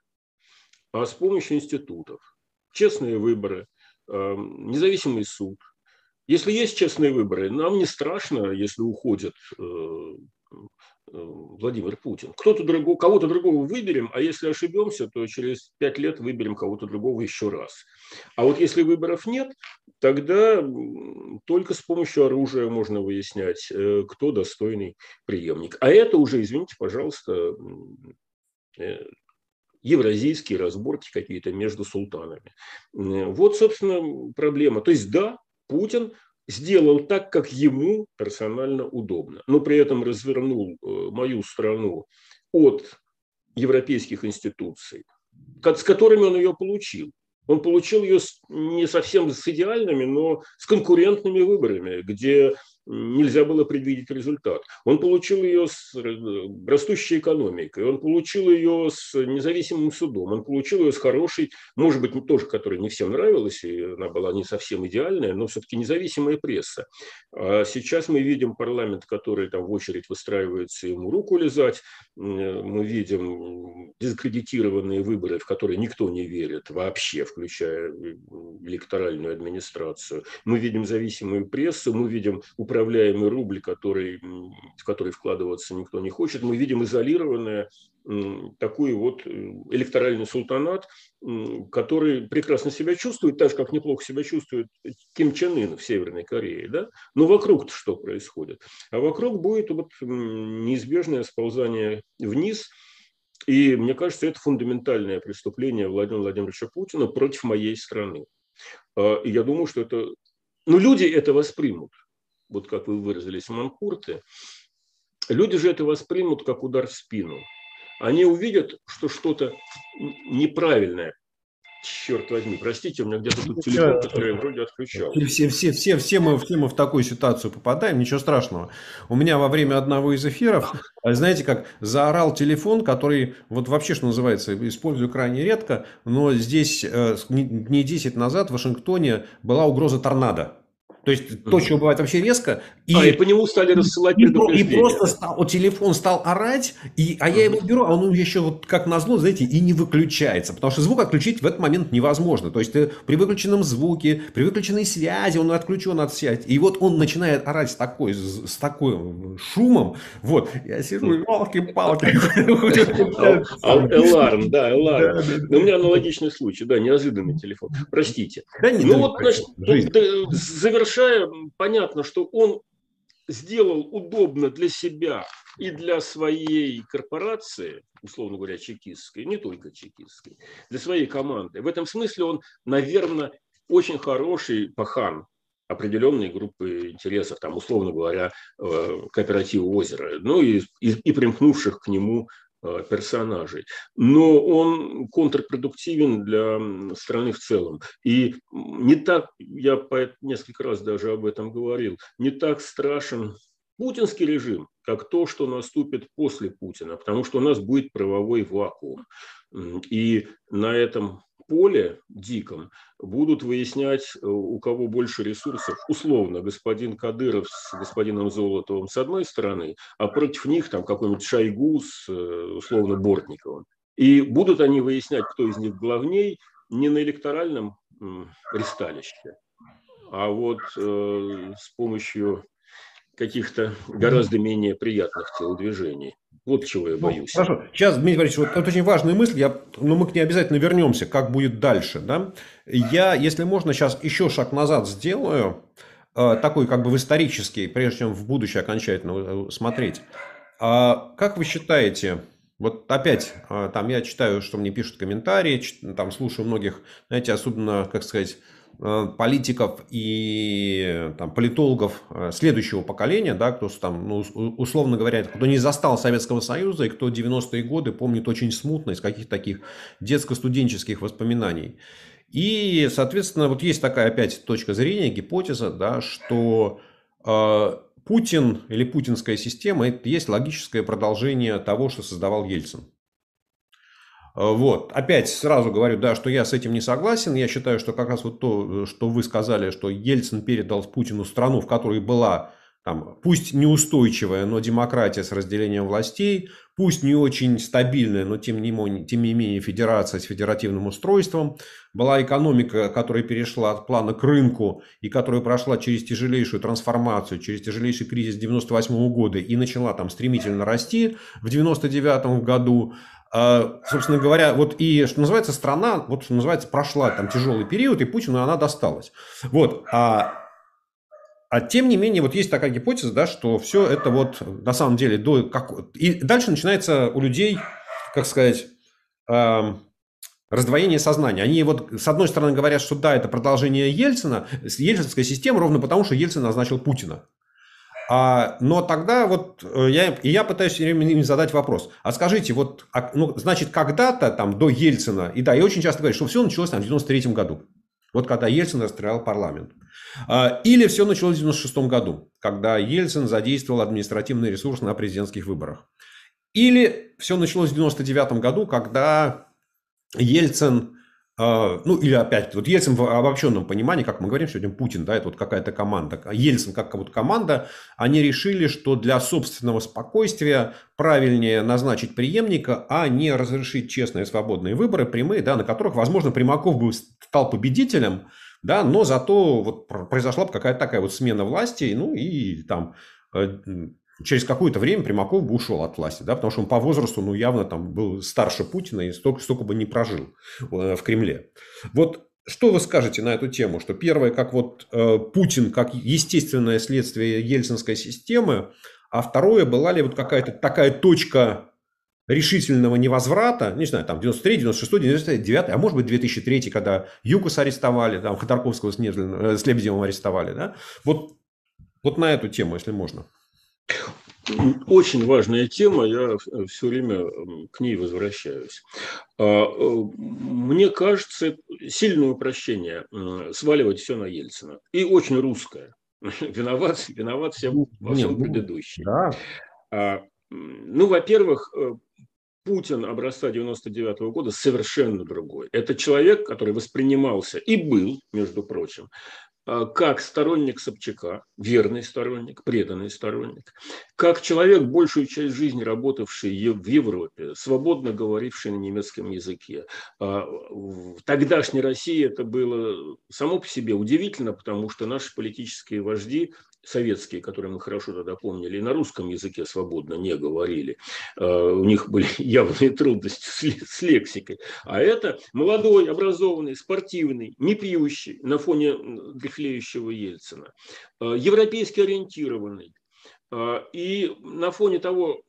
B: а с помощью институтов. Честные выборы, эм, независимый суд. Если есть честные выборы, нам не страшно, если уходят э, Э, Владимир Путин. Кто-то другого, кого-то другого выберем, а если ошибемся, то через пять лет выберем кого-то другого еще раз. А вот если выборов нет, тогда только с помощью оружия можно выяснять, э, кто достойный преемник. А это уже, извините, пожалуйста, евразийские разборки какие-то между султанами. Вот, собственно, проблема. То есть, да, Путин сделал так, как ему персонально удобно, но при этом развернул э, мою страну от европейских институций, с которыми он ее получил. Он получил ее не совсем с идеальными, но с конкурентными выборами, где нельзя было предвидеть результат. Он получил ее с растущей экономикой, он получил ее с независимым судом, он получил ее с хорошей, может быть, тоже, которая не всем нравилась, и она была не совсем идеальная, но все-таки независимая пресса. А сейчас мы видим парламент, который там в очередь выстраивается ему руку лизать, мы видим дискредитированные выборы, в которые никто не верит вообще, включая электоральную администрацию. Мы видим зависимую прессу, мы видим управление управляемый рубль, который, в который вкладываться никто не хочет, мы видим изолированное такой вот э, электоральный султанат, который прекрасно себя чувствует, так же, как неплохо себя чувствует Ким Чен Ын в Северной Корее. Да? Но вокруг что происходит? А вокруг будет вот неизбежное сползание вниз, и мне кажется, это фундаментальное преступление Владимира Владимировича Путина против моей страны. А, и я думаю, что это... Ну, люди это воспримут вот как вы выразились, манкурты, люди же это воспримут как удар в спину. Они увидят, что что-то неправильное черт возьми, простите, у меня где-то тут телефон, который я вроде отключал.
A: Все, все, все, все, мы, все мы в такую ситуацию попадаем, ничего страшного. У меня во время одного из эфиров, знаете, как заорал телефон, который, вот вообще, что называется, использую крайне редко, но здесь э, дней 10 назад в Вашингтоне была угроза торнадо. То есть то, что бывает вообще резко.
B: И, а, и по нему стали рассылать
A: и, и просто стал, вот телефон стал орать, и, а я его беру, а он еще вот как назло, знаете, и не выключается. Потому что звук отключить в этот момент невозможно. То есть ты при выключенном звуке, при выключенной связи, он отключен от связи. И вот он начинает орать с такой, с такой шумом. Вот, я сижу, елки-палки.
B: Эларм, да, эларм. У меня аналогичный случай, да, неожиданный телефон. Простите. Да ну вот, значит, завершая завершая, понятно, что он сделал удобно для себя и для своей корпорации, условно говоря, чекистской, не только чекистской, для своей команды. В этом смысле он, наверное, очень хороший пахан определенной группы интересов, там, условно говоря, э, кооператива озера, ну и, и, и примкнувших к нему персонажей. Но он контрпродуктивен для страны в целом. И не так, я несколько раз даже об этом говорил, не так страшен путинский режим как то, что наступит после Путина, потому что у нас будет правовой вакуум. И на этом поле диком будут выяснять, э, у кого больше ресурсов, условно, господин Кадыров с господином Золотовым с одной стороны, а против них там какой-нибудь Шойгу с, э, условно, Бортниковым. И будут они выяснять, кто из них главней, не на электоральном ристалище, а вот э, с помощью каких-то гораздо менее приятных телодвижений. Вот чего я ну, боюсь.
A: Ну, хорошо. Сейчас, Дмитрий Борисович, вот это очень важная мысль, я, но мы к ней обязательно вернемся, как будет дальше. Да? Я, если можно, сейчас еще шаг назад сделаю, э, такой как бы в исторический, прежде чем в будущее окончательно э, смотреть. А как вы считаете, вот опять, э, там я читаю, что мне пишут комментарии, там слушаю многих, знаете, особенно, как сказать, политиков и там, политологов э, следующего поколения, да, кто там, ну, условно говоря, кто не застал Советского Союза и кто 90-е годы помнит очень смутно из каких-то таких детско-студенческих воспоминаний. И, соответственно, вот есть такая опять точка зрения, гипотеза, да, что э, Путин или путинская система – это есть логическое продолжение того, что создавал Ельцин. Э, вот. Опять сразу говорю, да, что я с этим не согласен. Я считаю, что как раз вот то, э, что вы сказали, что Ельцин передал Путину страну, в которой была там, пусть неустойчивая, но демократия с разделением властей, пусть не очень стабильная, но тем не, менее, тем не менее федерация с федеративным устройством, была экономика, которая перешла от плана к рынку и которая прошла через тяжелейшую трансформацию, через тяжелейший кризис 98 года и начала там стремительно расти в 99 году, а, собственно говоря, вот и, что называется, страна, вот что называется, прошла там тяжелый период, и Путину она досталась. Вот. А, а тем не менее, вот есть такая гипотеза, да, что все это вот на самом деле до... Как, и дальше начинается у людей, как сказать, э, раздвоение сознания. Они вот с одной стороны говорят, что да, это продолжение Ельцина, ельцинской системы, ровно потому, что Ельцин назначил Путина. А, но тогда вот э, я, и я пытаюсь все время им задать вопрос. А скажите, вот, а, ну, значит, когда-то там до Ельцина, и да, и очень часто говорят, что все началось там, в 93 году. Вот когда Ельцин расстрелял парламент. А, или все началось в 96 году, когда Ельцин задействовал административный ресурс на президентских выборах. Или все началось в 99 году, когда Ельцин ну, или опять, вот Ельцин в обобщенном понимании, как мы говорим сегодня, Путин, да, это вот какая-то команда, а Ельцин как как команда, они решили, что для собственного спокойствия правильнее назначить преемника, а не разрешить честные свободные выборы, прямые, да, на которых, возможно, Примаков бы стал победителем, да, но зато вот произошла бы какая-то такая вот смена власти, ну, и там э, через какое-то время Примаков бы ушел от власти, да, потому что он по возрасту, ну, явно там был старше Путина и столько, столько бы не прожил э, в Кремле. Вот что вы скажете на эту тему? Что первое, как вот э, Путин, как естественное следствие ельцинской системы, а второе, была ли вот какая-то такая точка решительного невозврата, не знаю, там 93, 96, 99, а может быть 2003, когда Юкус арестовали, там Ходорковского с, Нежлин, э, с Лебедевым арестовали, да? Вот, вот на эту тему, если можно.
B: Очень важная тема, я все время к ней возвращаюсь. А, э, мне кажется, сильное упрощение сваливать все на Ельцина. И очень русское. *laughs* Виноват, виноват всем во всем ну, предыдущем. Да. А, ну, во-первых, э, Путин образца 99 -го года совершенно другой. Это человек, который воспринимался и был, между прочим, как сторонник Собчака, верный сторонник, преданный сторонник, как человек, большую часть жизни работавший в Европе, свободно говоривший на немецком языке. А, в тогдашней России это было само по себе удивительно, потому что наши политические вожди советские, которые мы хорошо тогда помнили, на русском языке свободно не говорили. А, у них были *laughs* явные трудности с лексикой. А это молодой, образованный, спортивный, не пьющий на фоне дряхлеющего Ельцина, а, европейски ориентированный. А, и на фоне того,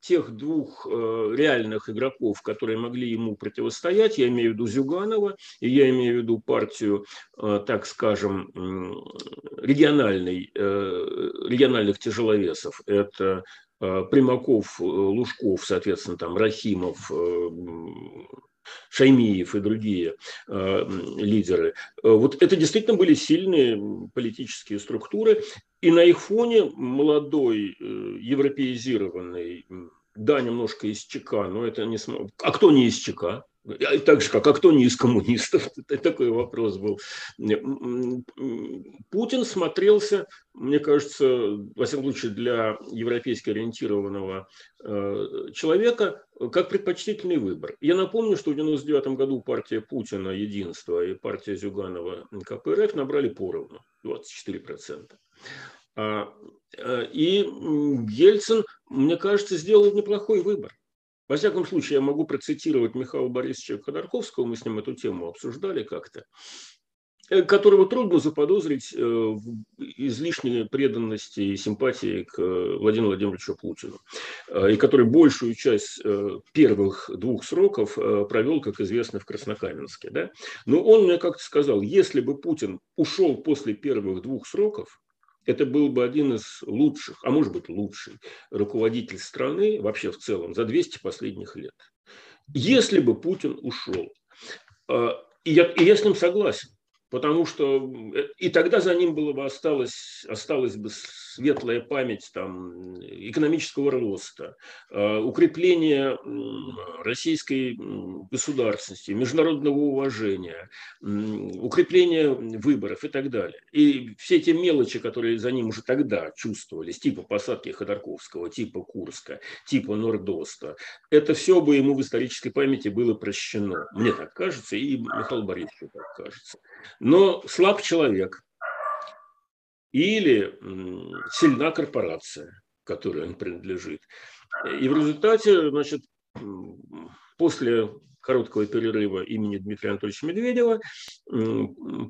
B: тех двух э, реальных игроков, которые могли ему противостоять, я имею в виду Зюганова, и я имею в виду партию, э, так скажем, региональной, э, региональных тяжеловесов. Это Примаков, Лужков, соответственно, там Рахимов, Шаймиев и другие э, лидеры. Вот это действительно были сильные политические структуры, и на их фоне молодой, европеизированный, да, немножко из ЧК, но это не... А кто не из ЧК? Так же, как а кто не из коммунистов? *laughs* Такой вопрос был. Путин смотрелся, мне кажется, во всяком случае, для европейски ориентированного э, человека, как предпочтительный выбор. Я напомню, что в 1999 году партия Путина «Единство» и партия Зюганова КПРФ набрали поровну, 24%. А, э, и Ельцин, мне кажется, сделал неплохой выбор. Во всяком случае, я могу процитировать Михаила Борисовича Ходорковского, мы с ним эту тему обсуждали как-то, э, которого трудно заподозрить э, в излишней преданности и симпатии к э, Владимиру Владимировичу Путину, и который большую часть первых двух сроков провел, как известно, в Краснокаменске. Да? Но он мне как-то сказал, если бы Путин ушел после первых двух сроков, это был бы один из лучших, а может быть лучший руководитель страны вообще в целом за 200 последних лет. Если бы Путин ушел, а, и я, и я с ним согласен, потому что э, и тогда за ним было бы осталось, осталась бы светлая память там, экономического роста, э, укрепления российской государственности, международного уважения, укрепления выборов и так далее. И все эти мелочи, которые за ним уже тогда чувствовались, типа посадки Ходорковского, типа Курска, типа Нордоста, это все бы ему в исторической памяти было прощено. Мне так кажется, и Михаилу Борисовичу так кажется. Но слаб человек, или сильна корпорация, которой он принадлежит. И в результате, значит, после короткого перерыва имени Дмитрия Анатольевича Медведева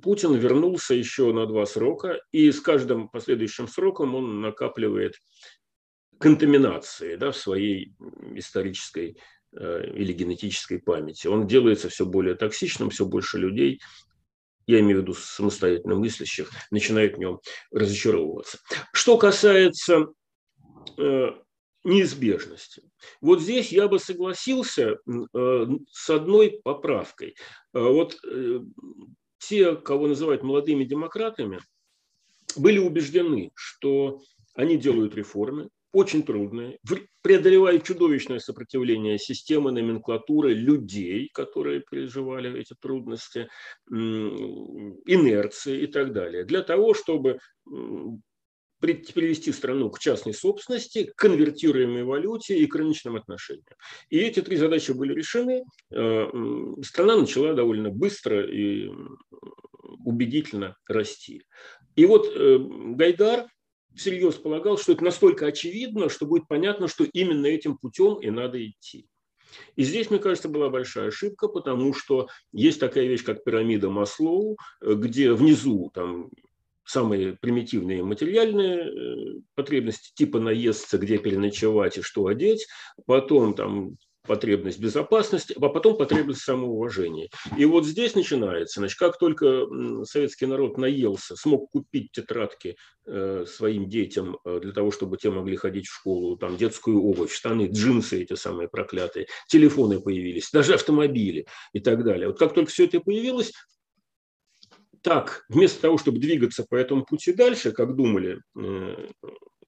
B: Путин вернулся еще на два срока, и с каждым последующим сроком он накапливает контаминации да, в своей исторической э, или генетической памяти. Он делается все более токсичным, все больше людей я имею в виду самостоятельно мыслящих, начинают в нем разочаровываться. Что касается э, неизбежности. Вот здесь я бы согласился э, с одной поправкой. Э, вот э, те, кого называют молодыми демократами, были убеждены, что они делают реформы, очень трудные, преодолевая чудовищное сопротивление системы, номенклатуры, людей, которые переживали эти трудности, инерции и так далее, для того, чтобы привести страну к частной собственности, к конвертируемой валюте и к рыночным отношениям. И эти три задачи были решены. Э, страна начала довольно быстро и убедительно расти. И вот э, Гайдар всерьез полагал, что это настолько очевидно, что будет понятно, что именно этим путем и надо идти. И здесь, мне кажется, была большая ошибка, потому что есть такая вещь, как пирамида Маслоу, где внизу там самые примитивные материальные э, потребности, типа наесться, где переночевать и что одеть, потом там потребность безопасности, а потом потребность самоуважения. И вот здесь начинается, значит, как только советский народ наелся, смог купить тетрадки э, своим детям э, для того, чтобы те могли ходить в школу, там детскую обувь, штаны, джинсы эти самые проклятые, телефоны появились, даже автомобили и так далее. Вот как только все это появилось, так, вместо того, чтобы двигаться по этому пути дальше, как думали э,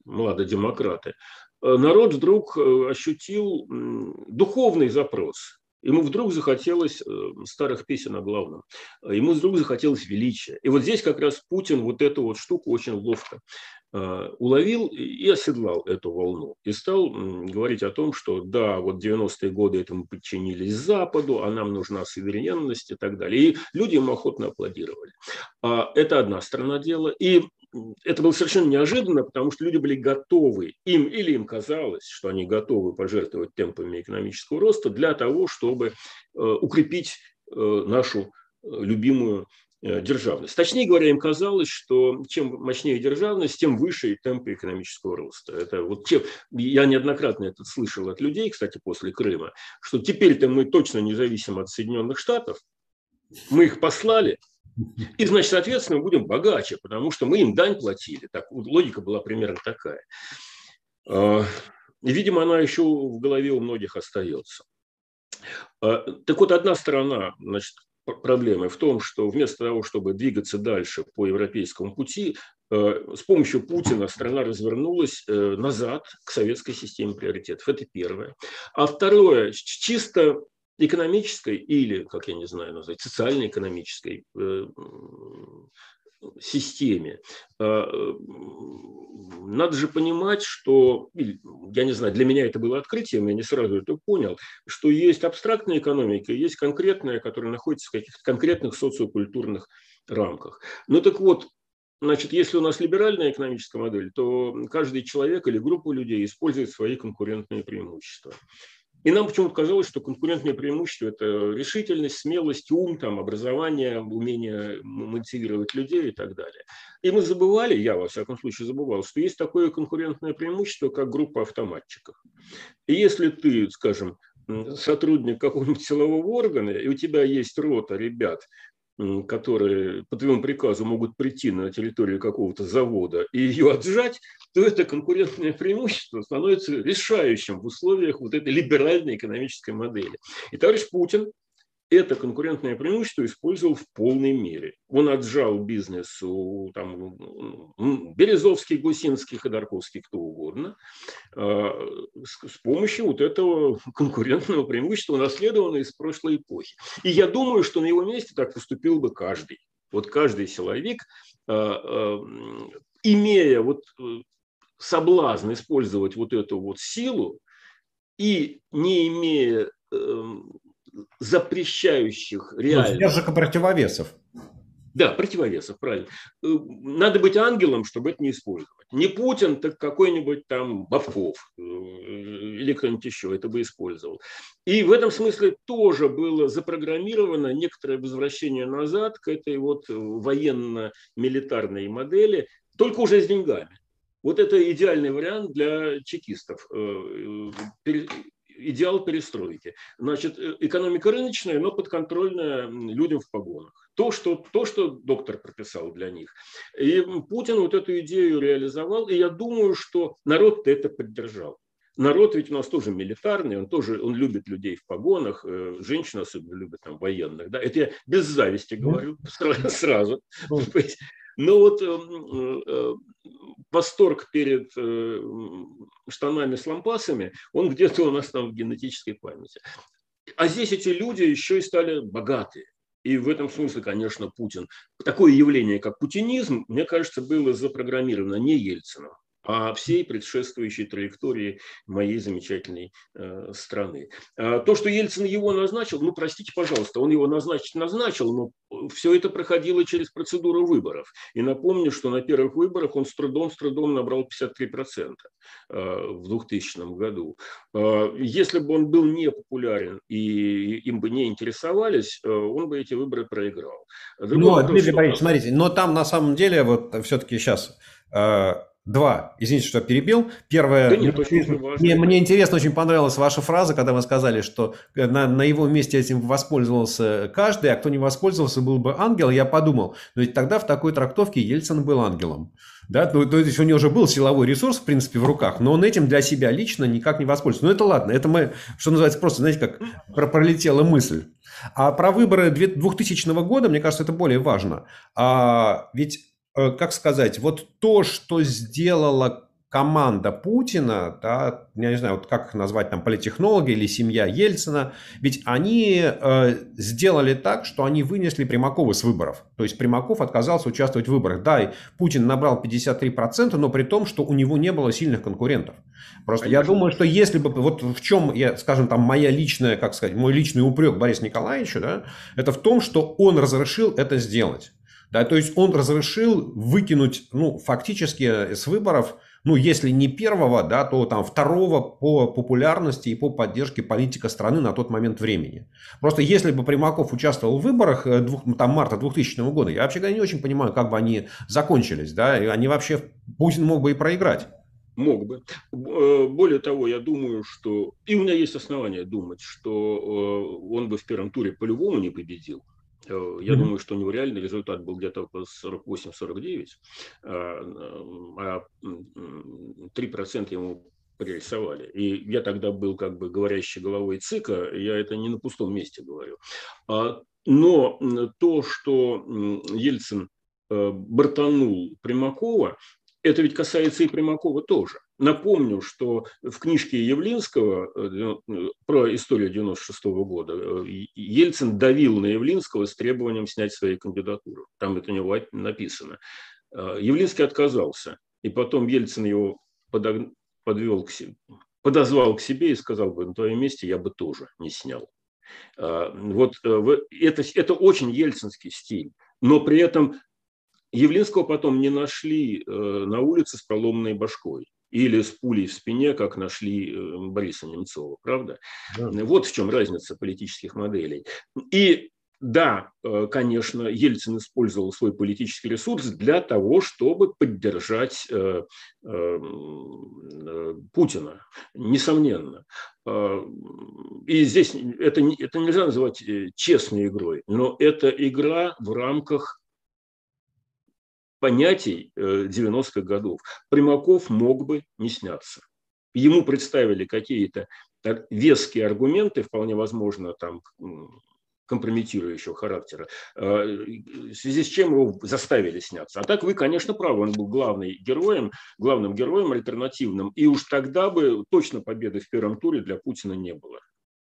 B: младодемократы, Э, народ вдруг э, ощутил духовный запрос. Ему вдруг захотелось э, старых песен о главном. Ему вдруг захотелось величия. И вот здесь как раз Путин вот эту вот штуку очень ловко уловил и оседлал эту волну. И стал говорить о том, что да, вот 90-е годы этому подчинились Западу, а нам нужна суверенность и так далее. И люди ему охотно аплодировали. А это одна сторона дела. И это было совершенно неожиданно, потому что люди были готовы, им или им казалось, что они готовы пожертвовать темпами экономического роста для того, чтобы э, укрепить э, нашу э, любимую державность. Точнее говоря, им казалось, что чем мощнее державность, тем выше темпы экономического роста. Это вот чем, я неоднократно это слышал от людей, кстати, после Крыма, что теперь-то мы точно не зависим от Соединенных Штатов, мы их послали, и, значит, соответственно, мы будем богаче, потому что мы им дань платили. Так, логика была примерно такая. А, видимо, она еще в голове у многих остается. Так вот, одна сторона значит, проблемы в том, что вместо того, чтобы двигаться дальше по европейскому пути, э, с помощью Путина страна развернулась э, назад к советской системе приоритетов. Это первое. А второе, чисто экономической или, как я не знаю назвать, социально-экономической э, системе. Надо же понимать, что, я не знаю, для меня это было открытием, я не сразу это понял, что есть абстрактная экономика, есть конкретная, которая находится в каких-то конкретных социокультурных рамках. Ну так вот, Значит, если у нас либеральная экономическая модель, то каждый человек или группа людей использует свои конкурентные преимущества. И нам почему-то казалось, что конкурентное преимущество – это решительность, смелость, ум, там, образование, умение мотивировать людей и так далее. И мы забывали, я во всяком случае забывал, что есть такое конкурентное преимущество, как группа автоматчиков. И если ты, скажем, сотрудник какого-нибудь силового органа, и у тебя есть рота ребят, которые по твоему приказу могут прийти на территорию какого-то завода и ее отжать, то это конкурентное преимущество становится решающим в условиях вот этой либеральной экономической модели. И товарищ Путин это конкурентное преимущество использовал в полной мере. Он отжал бизнес у там, Березовских, Гусинских, Ходорковских, кто угодно, а, с помощью вот этого конкурентного преимущества, унаследованного из прошлой эпохи. И я думаю, что на его месте так поступил бы каждый. Вот каждый силовик, а, а, имея вот э, соблазн использовать вот эту вот силу и не имея эм, запрещающих ну, реально.
A: Сдержка противовесов.
B: Да, противовесов, правильно. Э, надо быть ангелом, чтобы это не использовать. Не Путин, так какой-нибудь там Бабков э, или кто-нибудь еще это бы использовал. И в этом смысле тоже было запрограммировано некоторое возвращение назад к этой вот военно-милитарной модели, только уже с деньгами. Вот это идеальный вариант для чекистов э, идеал перестройки. Значит, э, экономика рыночная, но подконтрольная людям в погонах. То что, то, что доктор прописал для них. И Путин вот эту идею реализовал, и я думаю, что народ это поддержал. Народ ведь у нас тоже милитарный, он тоже он любит людей в погонах, э, женщины особенно любят там военных. Да? Это я без зависти говорю *laughs* сразу. Но вот эм, э, восторг перед э, штанами с лампасами, он где-то у нас там в генетической памяти. А здесь эти люди еще и стали богатые. И в этом смысле, конечно, Путин. Такое явление, как путинизм, мне кажется, было запрограммировано не Ельцином, а всей предшествующей траектории моей замечательной э, страны. А то, что Ельцин его назначил, ну, простите, пожалуйста, он его назначить назначил, но все это проходило через процедуру выборов. И напомню, что на первых выборах он с трудом, с трудом набрал 53% э, в 2000 году. Э, если бы он был не популярен и им бы не интересовались, э, он бы эти выборы проиграл.
A: Другой но, вопрос, Дмитрий Борисович, смотрите, но там на самом деле вот все-таки сейчас э, Два. Извините, что перебил. Первое. Да нет, мне, мне интересно, очень понравилась ваша фраза, когда вы сказали, что на, на его месте этим воспользовался каждый, а кто не воспользовался, был бы ангел. Я подумал, но ведь тогда в такой трактовке Ельцин был ангелом. Да, ну, то есть у него уже был силовой ресурс, в принципе, в руках, но он этим для себя лично никак не воспользовался. Ну, это ладно, это мы, что называется, просто, знаете, как пролетела мысль. А про выборы 2000 года, мне кажется, это более важно. А, ведь Э, как сказать, вот то, что сделала команда Путина, да, я не знаю, вот как их назвать, там, политехнологи или семья Ельцина, ведь они э, сделали так, что они вынесли Примакова с выборов. То есть Примаков отказался участвовать в выборах. Да, и Путин набрал 53%, но при том, что у него не было сильных конкурентов. Просто Конечно. я думаю, что если бы, вот в чем, я, скажем, там, моя личная, как сказать, мой личный упрек Борису Николаевичу, да, это в том, что он разрешил это сделать. Да, то есть он разрешил выкинуть, ну, фактически с выборов, ну, если не первого, да, то там второго по популярности и по поддержке политика страны на тот момент времени. Просто если бы Примаков участвовал в выборах э, двух, там, марта 2000 года, я вообще говоря, не очень понимаю, как бы они закончились, да, и они вообще, Путин мог бы и проиграть.
B: Мог бы. Э, более того, я думаю, что... И у меня есть основания думать, что э, он бы в первом туре по-любому не победил. Э, я mm-hmm. думаю, что у него реальный результат был где-то 48-49, а 3% ему пририсовали. И я тогда был как бы говорящей головой ЦИКа, я это не на пустом месте говорю. А, но то, что Ельцин э, бортанул Примакова, это ведь касается и Примакова тоже. Напомню, что в книжке Явлинского э, э, про историю 96 -го года Ельцин давил на Явлинского с требованием снять свою кандидатуру. Там это у него написано. Явлинский отказался. И потом Ельцин его подог подвел к себе, подозвал к себе и сказал бы, на твоем месте я бы тоже не снял. Вот э, это, это очень ельцинский стиль, но при этом Явлинского потом не нашли э, на улице с проломной башкой или с пулей в спине, как нашли э, Бориса Немцова, правда? Да. Вот в чем разница политических моделей. И да, э, конечно, Ельцин использовал свой политический ресурс для того, чтобы поддержать э, э, Путина, несомненно. И здесь это, это нельзя называть честной игрой, но это игра в рамках понятий 90-х годов. Примаков мог бы не сняться. Ему представили какие-то веские аргументы, вполне возможно, там компрометирующего характера, э, в связи с чем его заставили сняться. А так вы, конечно, правы, он был главным героем, главным героем альтернативным, и уж тогда бы точно победы в первом туре для Путина не было.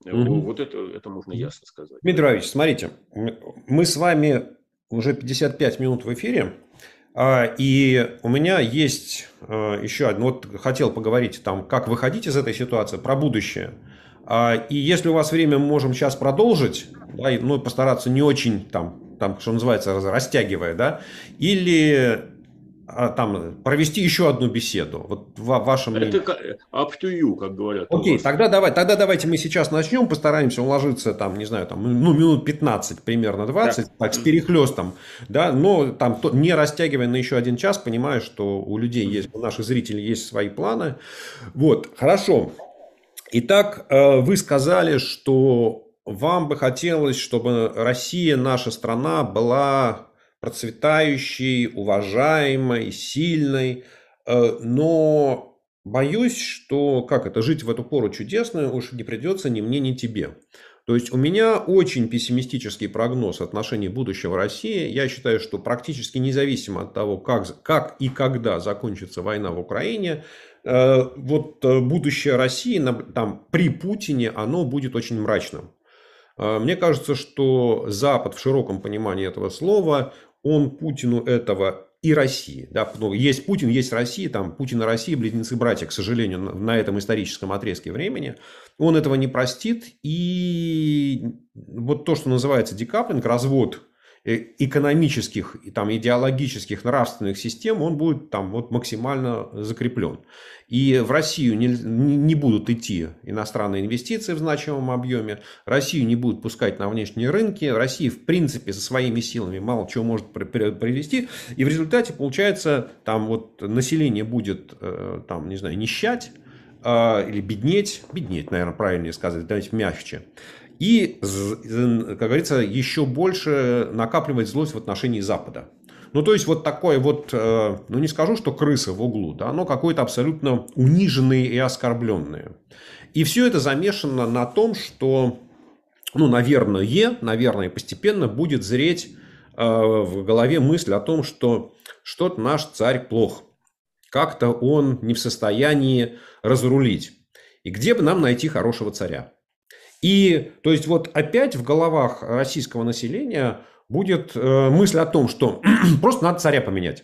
B: Угу. Вот это, это можно ясно сказать.
A: Дмитрий Иванович, смотрите, мы с вами уже 55 минут в эфире, и у меня есть э, еще одно, вот хотел поговорить там, как выходить из этой ситуации, про будущее. А, и если у вас время, мы можем сейчас продолжить, да, ну, постараться не очень там, там, что называется, растягивая, да, или а, там провести еще одну беседу. Вот в вашем
B: Это up to you, как говорят.
A: Окей, тогда давай, тогда давайте мы сейчас начнем, постараемся уложиться там, не знаю, там, ну, минут 15, примерно 20, да. так, с перехлестом, да, но там не растягивая на еще один час, понимаю, что у людей есть, у наших зрителей есть свои планы. Вот, хорошо. Итак, э, вы сказали, что вам бы хотелось, чтобы Россия, наша страна, была процветающей, уважаемой, сильной, э, но боюсь, что как это жить в эту пору чудесную уж не придется ни мне, ни тебе. То есть у меня очень пессимистический прогноз в отношении будущего России. Я считаю, что практически независимо от того, как, как и когда закончится война в Украине, Э, вот э, будущее России там, при Путине, оно будет очень мрачным. Мне кажется, что Запад в широком понимании этого слова, он Путину этого и России. Да, ну, есть Путин, есть Россия, там Путин и Россия, близнецы-братья, к сожалению, на этом историческом отрезке времени. Он этого не простит. И вот то, что называется декаплинг, развод Э, экономических, там, идеологических, нравственных систем, он будет там вот максимально закреплен. И в Россию не, не будут идти иностранные инвестиции в значимом объеме, Россию не будут пускать на внешние рынки, Россия в принципе со своими силами мало чего может привести, и в результате получается там вот население будет э, там, не знаю, нищать, а, или беднеть, беднеть, наверное, правильнее сказать, давайте мягче и, как говорится, еще больше накапливать злость в отношении Запада. Ну, то есть, вот такое вот, э, ну, не скажу, что крысы в углу, да, но какое-то абсолютно униженные и оскорбленные. И все это замешано на том, что, ну, наверное, наверное, постепенно будет зреть э, в голове мысль о том, что что-то наш царь плох. Как-то он не в состоянии разрулить. И где бы нам найти хорошего царя? И, то есть, вот опять в головах российского населения будет э, мысль о том, что *clears throat* просто надо царя поменять.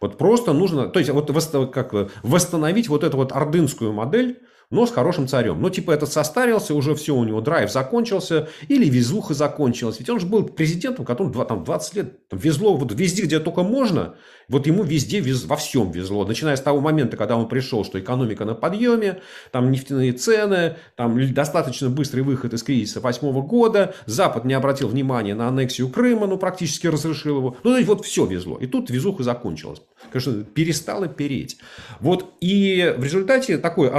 A: Вот просто нужно, то есть, вот как, восстановить вот эту вот ордынскую модель, но с хорошим царем. Ну, типа, этот состарился, уже все, у него драйв закончился, или везуха закончилась. Ведь он же был президентом, которому там, 20 лет там, везло вот везде, где только можно. Вот ему везде, вез, во всем везло. Начиная с того момента, когда он пришел, что экономика на подъеме, там нефтяные цены, там достаточно быстрый выход из кризиса восьмого года, Запад не обратил внимания на аннексию Крыма, ну, практически разрешил его. Ну, вот все везло. И тут везуха закончилась. Конечно, перестала переть. Вот и в результате такое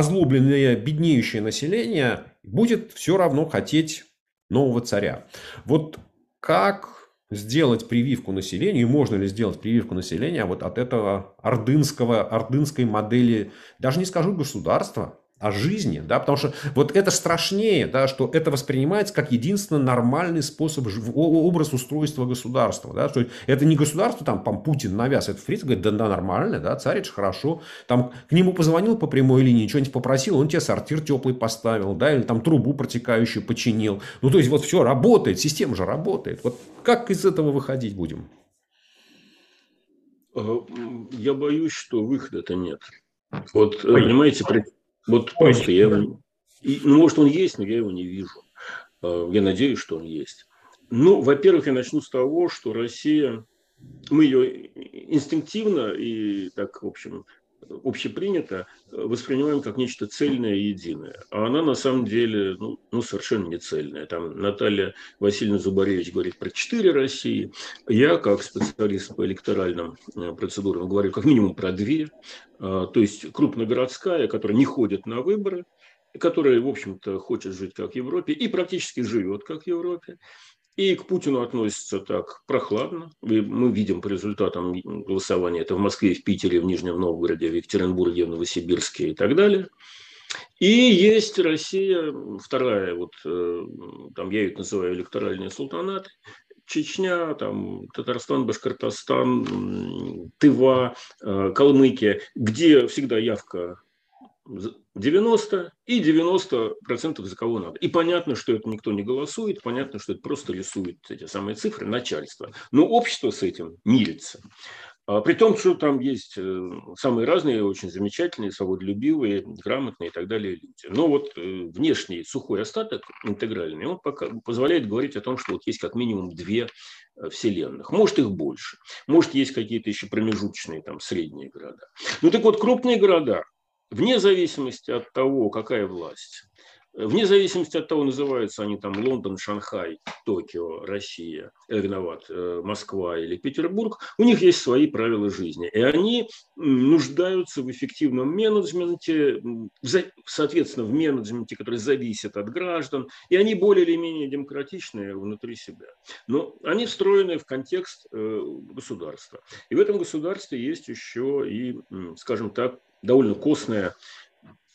A: озлобленное, беднеющее население будет все равно хотеть нового царя. Вот как сделать прививку населению, и можно ли сделать прививку населения вот от этого ордынского, ордынской модели, даже не скажу государства, о жизни, да, потому что вот это страшнее, да, что это воспринимается как единственно нормальный способ, образ устройства государства, да, что это не государство, там, там Путин навязывает, Фриц говорит, да, да, нормально, да, царич хорошо, там, к нему позвонил по прямой линии, что-нибудь попросил, он тебе сортир теплый поставил, да, или там трубу протекающую починил, ну, то есть, вот все работает, система же работает, вот как из этого выходить будем?
B: Я боюсь, что выхода-то нет. Вот, Ой. понимаете, вот просто я его... И, ну, может, он есть, но я его не вижу. А, я надеюсь, что он есть. Ну, во-первых, я начну с того, что Россия, мы ее инстинктивно и так, в общем, общепринято воспринимаем как нечто цельное и единое. А она на самом деле ну, ну, совершенно не цельная. Там Наталья Васильевна Зубаревич говорит про четыре России. Я, как специалист по электоральным э, процедурам, говорю как минимум про две. А, то есть крупногородская, которая не ходит на выборы, которая, в общем-то, хочет жить как в Европе и практически живет как в Европе. И к Путину относится так прохладно. Мы видим по результатам голосования это в Москве, в Питере, в Нижнем Новгороде, в Екатеринбурге, в Новосибирске и так далее. И есть Россия, вторая, вот э, там я ее называю электоральные султанаты, Чечня, там, Татарстан, Башкортостан, Тыва, э, Калмыкия, где всегда явка 90 и 90 процентов за кого надо. И понятно, что это никто не голосует, понятно, что это просто рисует эти самые цифры начальство. Но общество с этим мирится. А, при том, что там есть э, самые разные, очень замечательные, свободолюбивые, грамотные и так далее люди. Но вот э, внешний сухой остаток, интегральный, он пока позволяет говорить о том, что вот есть как минимум две э, вселенных. Может, их больше. Может, есть какие-то еще промежуточные, там, средние города. Ну, так вот, крупные города, вне зависимости от того, какая власть, Вне зависимости от того, называются они там Лондон, Шанхай, Токио, Россия, э, виноват, э, Москва или Петербург, у них есть свои правила жизни. И они нуждаются в эффективном менеджменте, соответственно, в менеджменте, который зависит от граждан, и они более или менее демократичные внутри себя. Но они встроены в контекст э, государства. И в этом государстве есть еще и, скажем так, довольно костная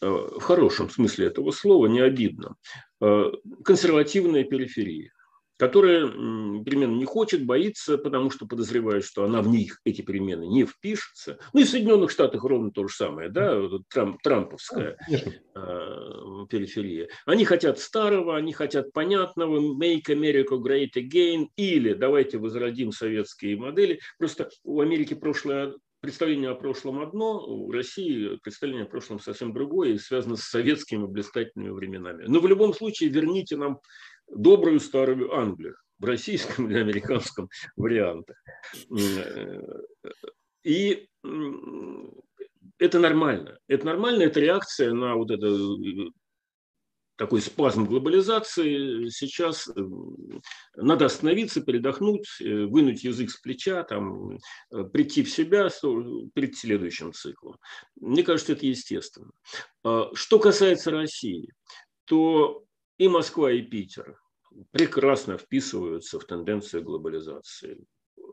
B: Э, в хорошем смысле этого слова, не обидно, э, консервативная периферия, которая перемен не хочет, боится, потому что подозревает, что она в них, эти перемены, не впишется. Ну и в Соединенных Штатах ровно то же самое, да, Трамп, трамповская Конечно. Э, периферия. Они хотят старого, они хотят понятного, make America great again, или давайте возродим советские модели. Просто у Америки прошлое представление о прошлом одно, у России представление о прошлом совсем другое и связано с советскими блистательными временами. Но в любом случае верните нам добрую старую Англию в российском или американском вариантах. И это нормально. Это нормально, это реакция на вот это такой спазм глобализации. Сейчас э, надо остановиться, передохнуть, э, вынуть язык с плеча, там, э, прийти в себя перед следующим циклом. Мне кажется, это естественно. А, что касается России, то и Москва, и Питер прекрасно вписываются в тенденцию глобализации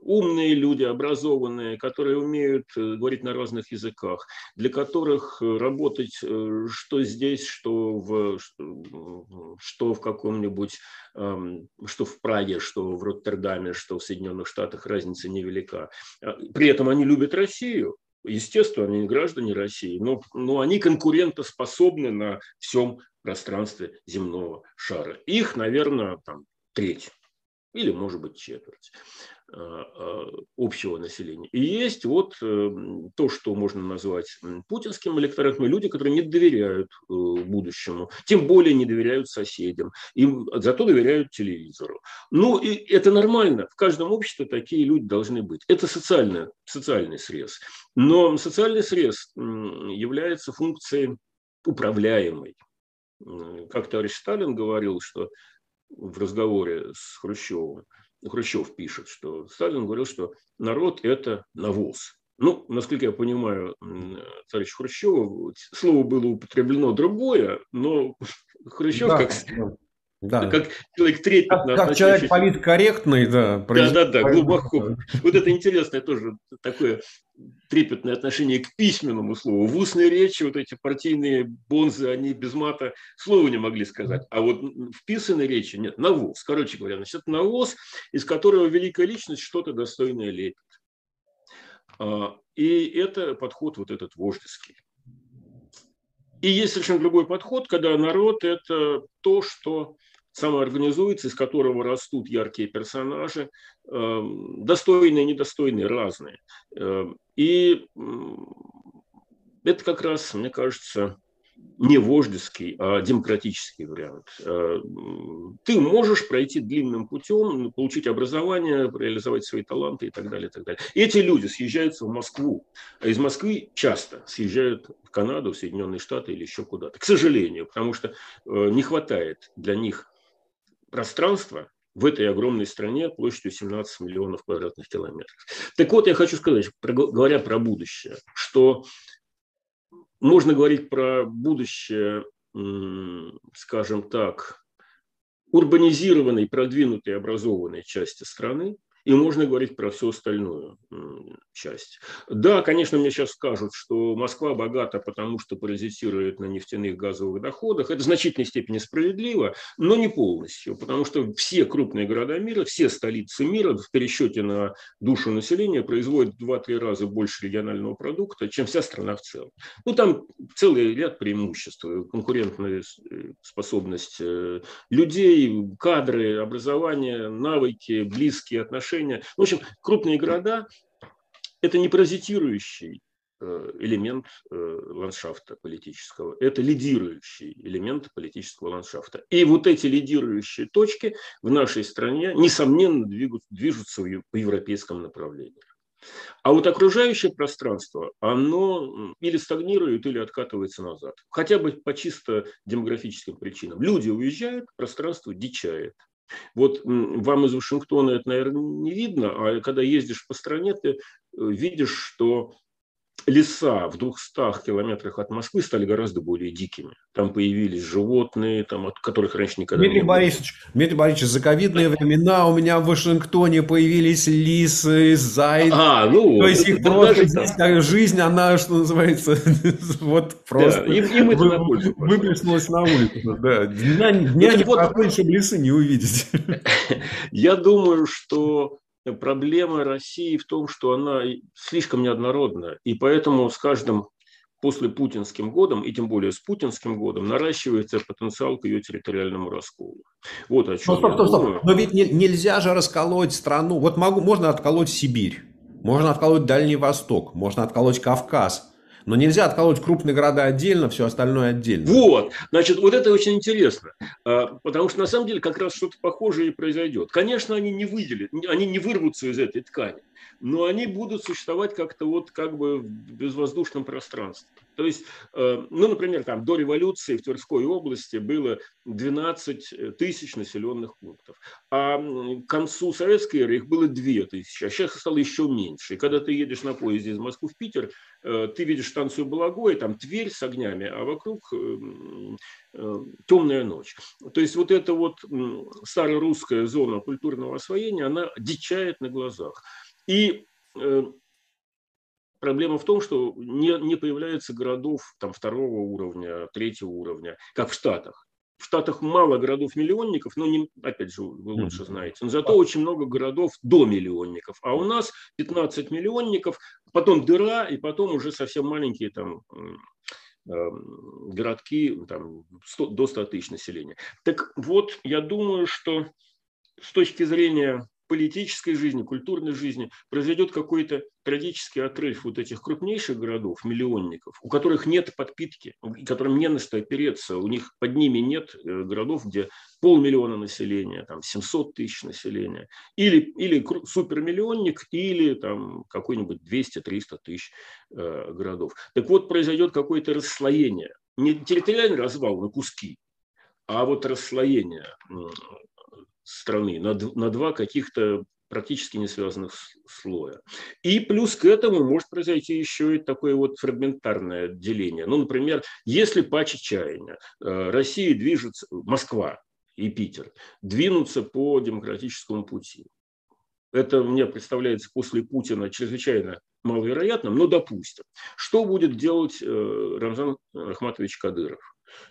B: умные люди, образованные, которые умеют э, говорить на разных языках, для которых э, работать э, что здесь, что в, что в каком-нибудь, что в Праге, что в Роттердаме, что в Соединенных Штатах, разница невелика. А, при этом они любят Россию, Естественно, они не граждане России, но, но они конкурентоспособны на всем пространстве земного шара. Их, наверное, там треть или, может быть, четверть. А, а, общего населения. И есть вот э, то, что можно назвать путинским электоратом, люди, которые не доверяют э, будущему, тем более не доверяют соседям, им зато доверяют телевизору. Ну, и это нормально, в каждом обществе такие люди должны быть. Это социальный, социальный срез. Но социальный срез является функцией управляемой. Как товарищ Сталин говорил, что в разговоре с Хрущевым – Хрущев пишет, что Сталин говорил, что народ – это навоз. Ну, насколько я понимаю, товарищ Хрущева, слово было употреблено другое, но *laughs* Хрущев, да, как, да. Как человек трепетно.
A: Как, как человек политкорректный, да.
B: Да, да, да, глубоко. Вот это интересное тоже такое трепетное отношение к письменному слову. В устной речи вот эти партийные бонзы, они без мата слова не могли сказать. А вот в писанной речи нет, навоз. Короче говоря, значит, это навоз, из которого великая личность что-то достойное лепит. А, и это подход вот этот вождеский. И есть совершенно другой подход, когда народ – это то, что самоорганизуется, из которого растут яркие персонажи, эм, достойные, недостойные, разные. Эм, и это как раз, мне кажется, не вождеский, а демократический вариант. Э, ты можешь пройти длинным путем, получить образование, реализовать свои таланты и так далее. И, так далее. Эти люди съезжаются в Москву, а из Москвы часто съезжают в Канаду, в Соединенные Штаты или еще куда-то. К сожалению, потому что э, не хватает для них пространства в этой огромной стране площадью 17 миллионов квадратных километров. Так вот, я хочу сказать, говоря про будущее, что можно говорить про будущее, скажем так, урбанизированной, продвинутой, образованной части страны, и можно говорить про всю остальную часть. Да, конечно, мне сейчас скажут, что Москва богата, потому что паразитирует на нефтяных газовых доходах. Это в значительной степени справедливо, но не полностью, потому что все крупные города мира, все столицы мира в пересчете на душу населения производят в 2-3 раза больше регионального продукта, чем вся страна в целом. Ну, там целый ряд преимуществ. Конкурентная э, способность э, людей, кадры, образование, навыки, близкие отношения. В общем, крупные города это не паразитирующий э, элемент э, ландшафта политического, это лидирующий элемент политического ландшафта. И вот эти лидирующие точки в нашей стране, несомненно, движутся по европейскому направлению. А вот окружающее пространство, оно или стагнирует, или откатывается назад. Хотя бы по чисто демографическим причинам. Люди уезжают, пространство дичает. Вот вам из Вашингтона это, наверное, не видно, а когда ездишь по стране, ты э, видишь, что леса в 200 километрах от Москвы стали гораздо более дикими. Там появились животные, там, от которых раньше никогда
A: Дмитрий не было. Борисович, Дмитрий Борисович, за ковидные времена у меня в Вашингтоне появились лисы, зайцы. А, ну, То есть их просто здесь как жизнь, она, что называется, *laughs* вот просто да, им, им это на выплеснулась на улицу. Да. Дня, дня не вот, чтобы лисы не увидеть. *laughs*
B: Я думаю, что проблема России в том, что она слишком неоднородна, и поэтому с каждым после путинским годом, и тем более с путинским годом, наращивается потенциал к ее территориальному расколу. Вот о чем
A: стоп, стоп, стоп, стоп. Но ведь не, нельзя же расколоть страну. Вот могу, можно отколоть Сибирь, можно отколоть Дальний Восток, можно отколоть Кавказ. Но нельзя отколоть крупные города отдельно, все остальное отдельно.
B: Вот, значит, вот это очень интересно, а, потому что на самом деле как раз что-то похожее и произойдет. Конечно, они не выделят, они не вырвутся из этой ткани но они будут существовать как-то вот как бы в безвоздушном пространстве. То есть, э, ну, например, там до революции в Тверской области было 12 тысяч населенных пунктов, а к концу советской эры их было 2 тысячи, а сейчас стало еще меньше. И когда ты едешь на поезде из Москвы в Питер, э, ты видишь станцию Балагоя, там Тверь с огнями, а вокруг э, темная ночь. То есть вот эта вот старорусская зона культурного освоения, она дичает на глазах. И э, проблема в том, что не, не появляется городов там, второго уровня, третьего уровня, как в Штатах. В Штатах мало городов-миллионников, но, не, опять же, вы лучше знаете. Но зато очень много городов до миллионников. А у нас 15 миллионников, потом дыра, и потом уже совсем маленькие там э, городки там, 100, до 100 тысяч населения. Так вот, я думаю, что с точки зрения политической жизни, культурной жизни произойдет какой-то трагический отрыв вот этих крупнейших городов, миллионников, у которых нет подпитки, которым не на что опереться, у них под ними нет э, городов, где полмиллиона населения, там 700 тысяч населения, или, или супермиллионник, или там какой-нибудь 200-300 тысяч э, городов. Так вот, произойдет какое-то расслоение, не территориальный развал на куски, а вот расслоение страны на, на два каких-то практически не связанных слоя. И плюс к этому может произойти еще и такое вот фрагментарное деление. Ну, например, если по чаяния э, Россия движется, Москва, и Питер двинутся по демократическому пути. Это мне представляется после Путина чрезвычайно маловероятным, но допустим. Что будет делать э, Рамзан Ахматович Кадыров?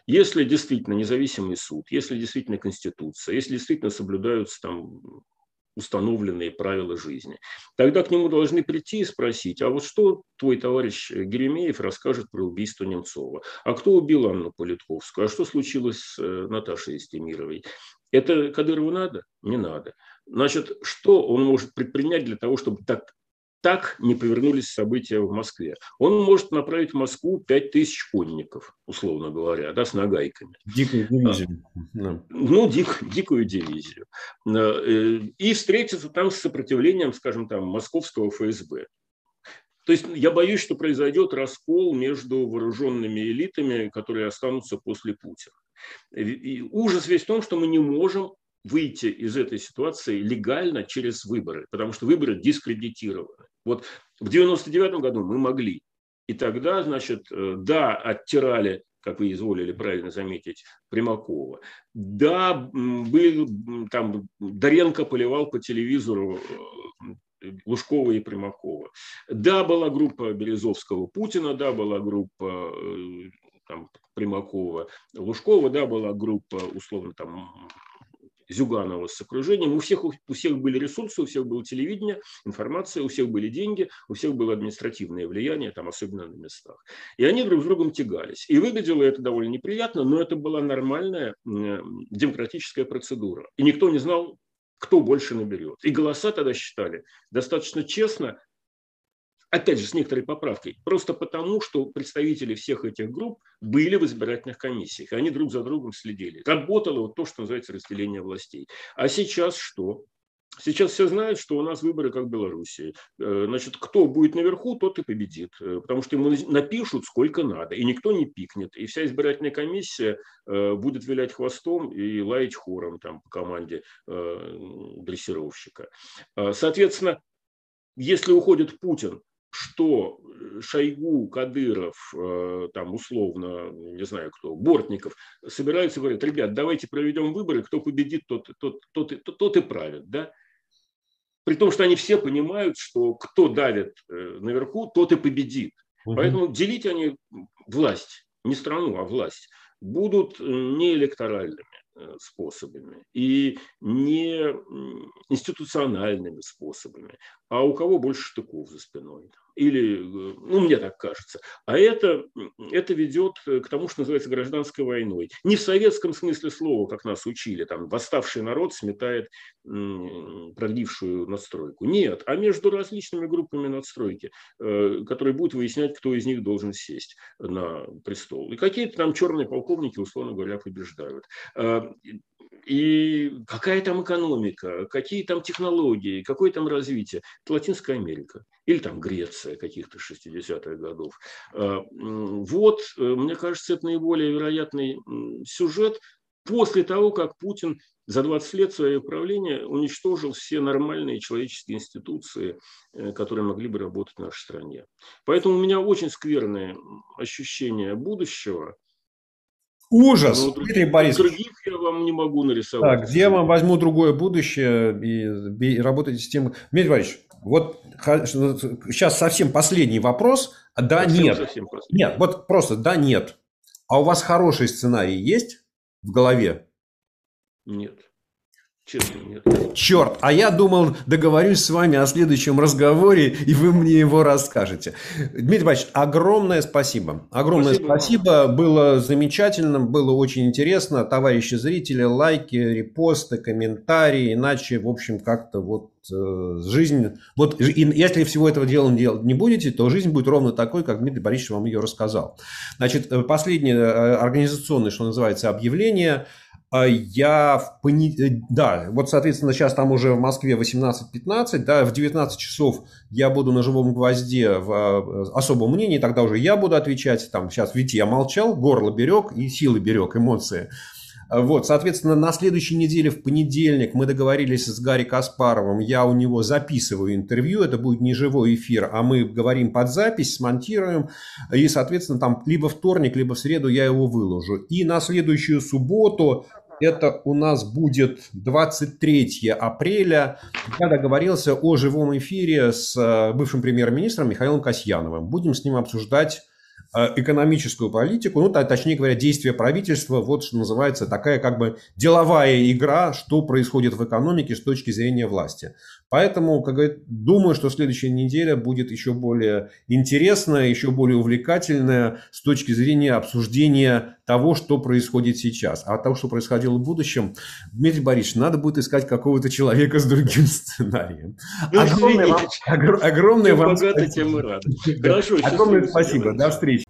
B: Если действительно независимый суд, если действительно Конституция, если действительно соблюдаются там установленные правила жизни. Тогда к нему должны прийти и спросить, а вот что твой товарищ Геремеев расскажет про убийство Немцова? А кто убил Анну Политковскую? А что случилось с э, Наташей Истемировой? Это Кадырову надо? Не надо. Значит, что он может предпринять для того, чтобы так так не повернулись события в Москве. Он может направить в Москву 5000 конников, условно говоря, да, с нагайками. Дикую дивизию. Да. Ну, дик, дикую дивизию. Э, и встретиться там с сопротивлением, скажем, там, московского ФСБ. То есть я боюсь, что произойдет раскол между вооруженными элитами, которые останутся после Путина. И ужас весь в том, что мы не можем выйти из этой ситуации легально через выборы, потому что выборы дискредитированы. Вот в 99 году мы могли. И тогда, значит, э, да, оттирали как вы изволили правильно заметить, Примакова. Да, был там Доренко поливал по телевизору э, Лужкова и Примакова. Да, была группа Березовского Путина, да, была группа э, там, Примакова, Лужкова, да, была группа, условно, там, Зюганова с окружением. У всех, у всех были ресурсы, у всех было телевидение, информация, у всех были деньги, у всех было административное влияние, там, особенно на местах. И они друг с другом тягались. И выглядело это довольно неприятно, но это была нормальная демократическая процедура. И никто не знал, кто больше наберет. И голоса тогда считали достаточно честно, опять же, с некоторой поправкой, просто потому, что представители всех этих групп были в избирательных комиссиях, и они друг за другом следили. Работало вот то, что называется разделение властей. А сейчас что? Сейчас все знают, что у нас выборы как в Белоруссии. Э, значит, кто будет наверху, тот и победит. Э, потому что ему напишут сколько надо, и никто не пикнет. И вся избирательная комиссия э, будет вилять хвостом и лаять хором там, по команде дрессировщика. Соответственно, если уходит Путин, что э, Шойгу, Кадыров, э, там условно, не знаю кто, Бортников, собираются и говорят, ребят, давайте проведем выборы, кто победит, тот, тот, тот, тот, тот и правит. Да? При том, что они все понимают, что кто давит э, наверху, тот и победит. Угу. Поэтому делить они власть, не страну, а власть, будут не электоральными способами и не институциональными способами, а у кого больше штыков за спиной или, э, ну, мне так кажется. А это, это ведет к тому, что называется гражданской войной. Не в советском смысле слова, как нас учили, там, восставший народ сметает прогнившую надстройку. Нет, а между различными группами надстройки, э, которые будут выяснять, кто из них должен сесть на престол. И какие-то там черные полковники, условно говоря, побеждают. А, и какая там экономика, какие там технологии, какое там развитие. Это Латинская Америка или там Греция каких-то 60-х годов. А, вот, э, мне кажется, это наиболее вероятный сюжет после того, как Путин за 20 лет своего правления уничтожил все нормальные человеческие институции, э, которые могли бы работать в нашей стране. Поэтому у меня очень скверное ощущение будущего –
A: Ужас, ну,
B: Дмитрий Борисович. Других я вам не могу нарисовать.
A: Так, где я вам возьму другое будущее и, и работать с тем... Дмитрий Борисович, вот сейчас совсем последний вопрос. Да, совсем, нет. Совсем нет, вот просто да, нет. А у вас хороший сценарий есть в голове?
B: Нет. Нет.
A: Черт, а я думал, договорюсь с вами о следующем разговоре, и вы мне его расскажете. Дмитрий Иванович, огромное спасибо. Огромное спасибо. спасибо. Было замечательно, было очень интересно. Товарищи зрители, лайки, репосты, комментарии. Иначе, в общем, как-то вот э, жизнь... Вот и если всего этого дела делать не будете, то жизнь будет ровно такой, как Дмитрий Борисович вам ее рассказал. Значит, э, последнее э, организационное, что называется, объявление – я в понедельник, да, вот, соответственно, сейчас там уже в Москве 18.15, да, в 19 часов я буду на живом гвозде в э, особом мнении, тогда уже я буду отвечать, там, сейчас, видите, я молчал, горло берег и силы берег, эмоции. Вот, соответственно, на следующей неделе, в понедельник, мы договорились с Гарри Каспаровым, я у него записываю интервью, это будет не живой эфир, а мы говорим под запись, смонтируем, и, соответственно, там либо вторник, либо в среду я его выложу. И на следующую субботу Это у нас будет 23 апреля. Я договорился о живом эфире с э, бывшим премьер-министром Михаилом Касьяновым. Будем с ним обсуждать Э, экономическую политику, ну, точнее говоря, действия правительства, вот что называется такая как бы деловая игра, что происходит в экономике с точки зрения власти. Поэтому, как говорит, думаю, что следующая неделя будет еще более интересная, еще более увлекательная с точки зрения обсуждения того, что происходит сейчас. А того, что происходило в будущем, Дмитрий Борисович, надо будет искать какого-то человека с другим сценарием.
B: Ну, огромное вам, огромное вам спасибо. Хорошо,
A: огромное спасибо. До встречи.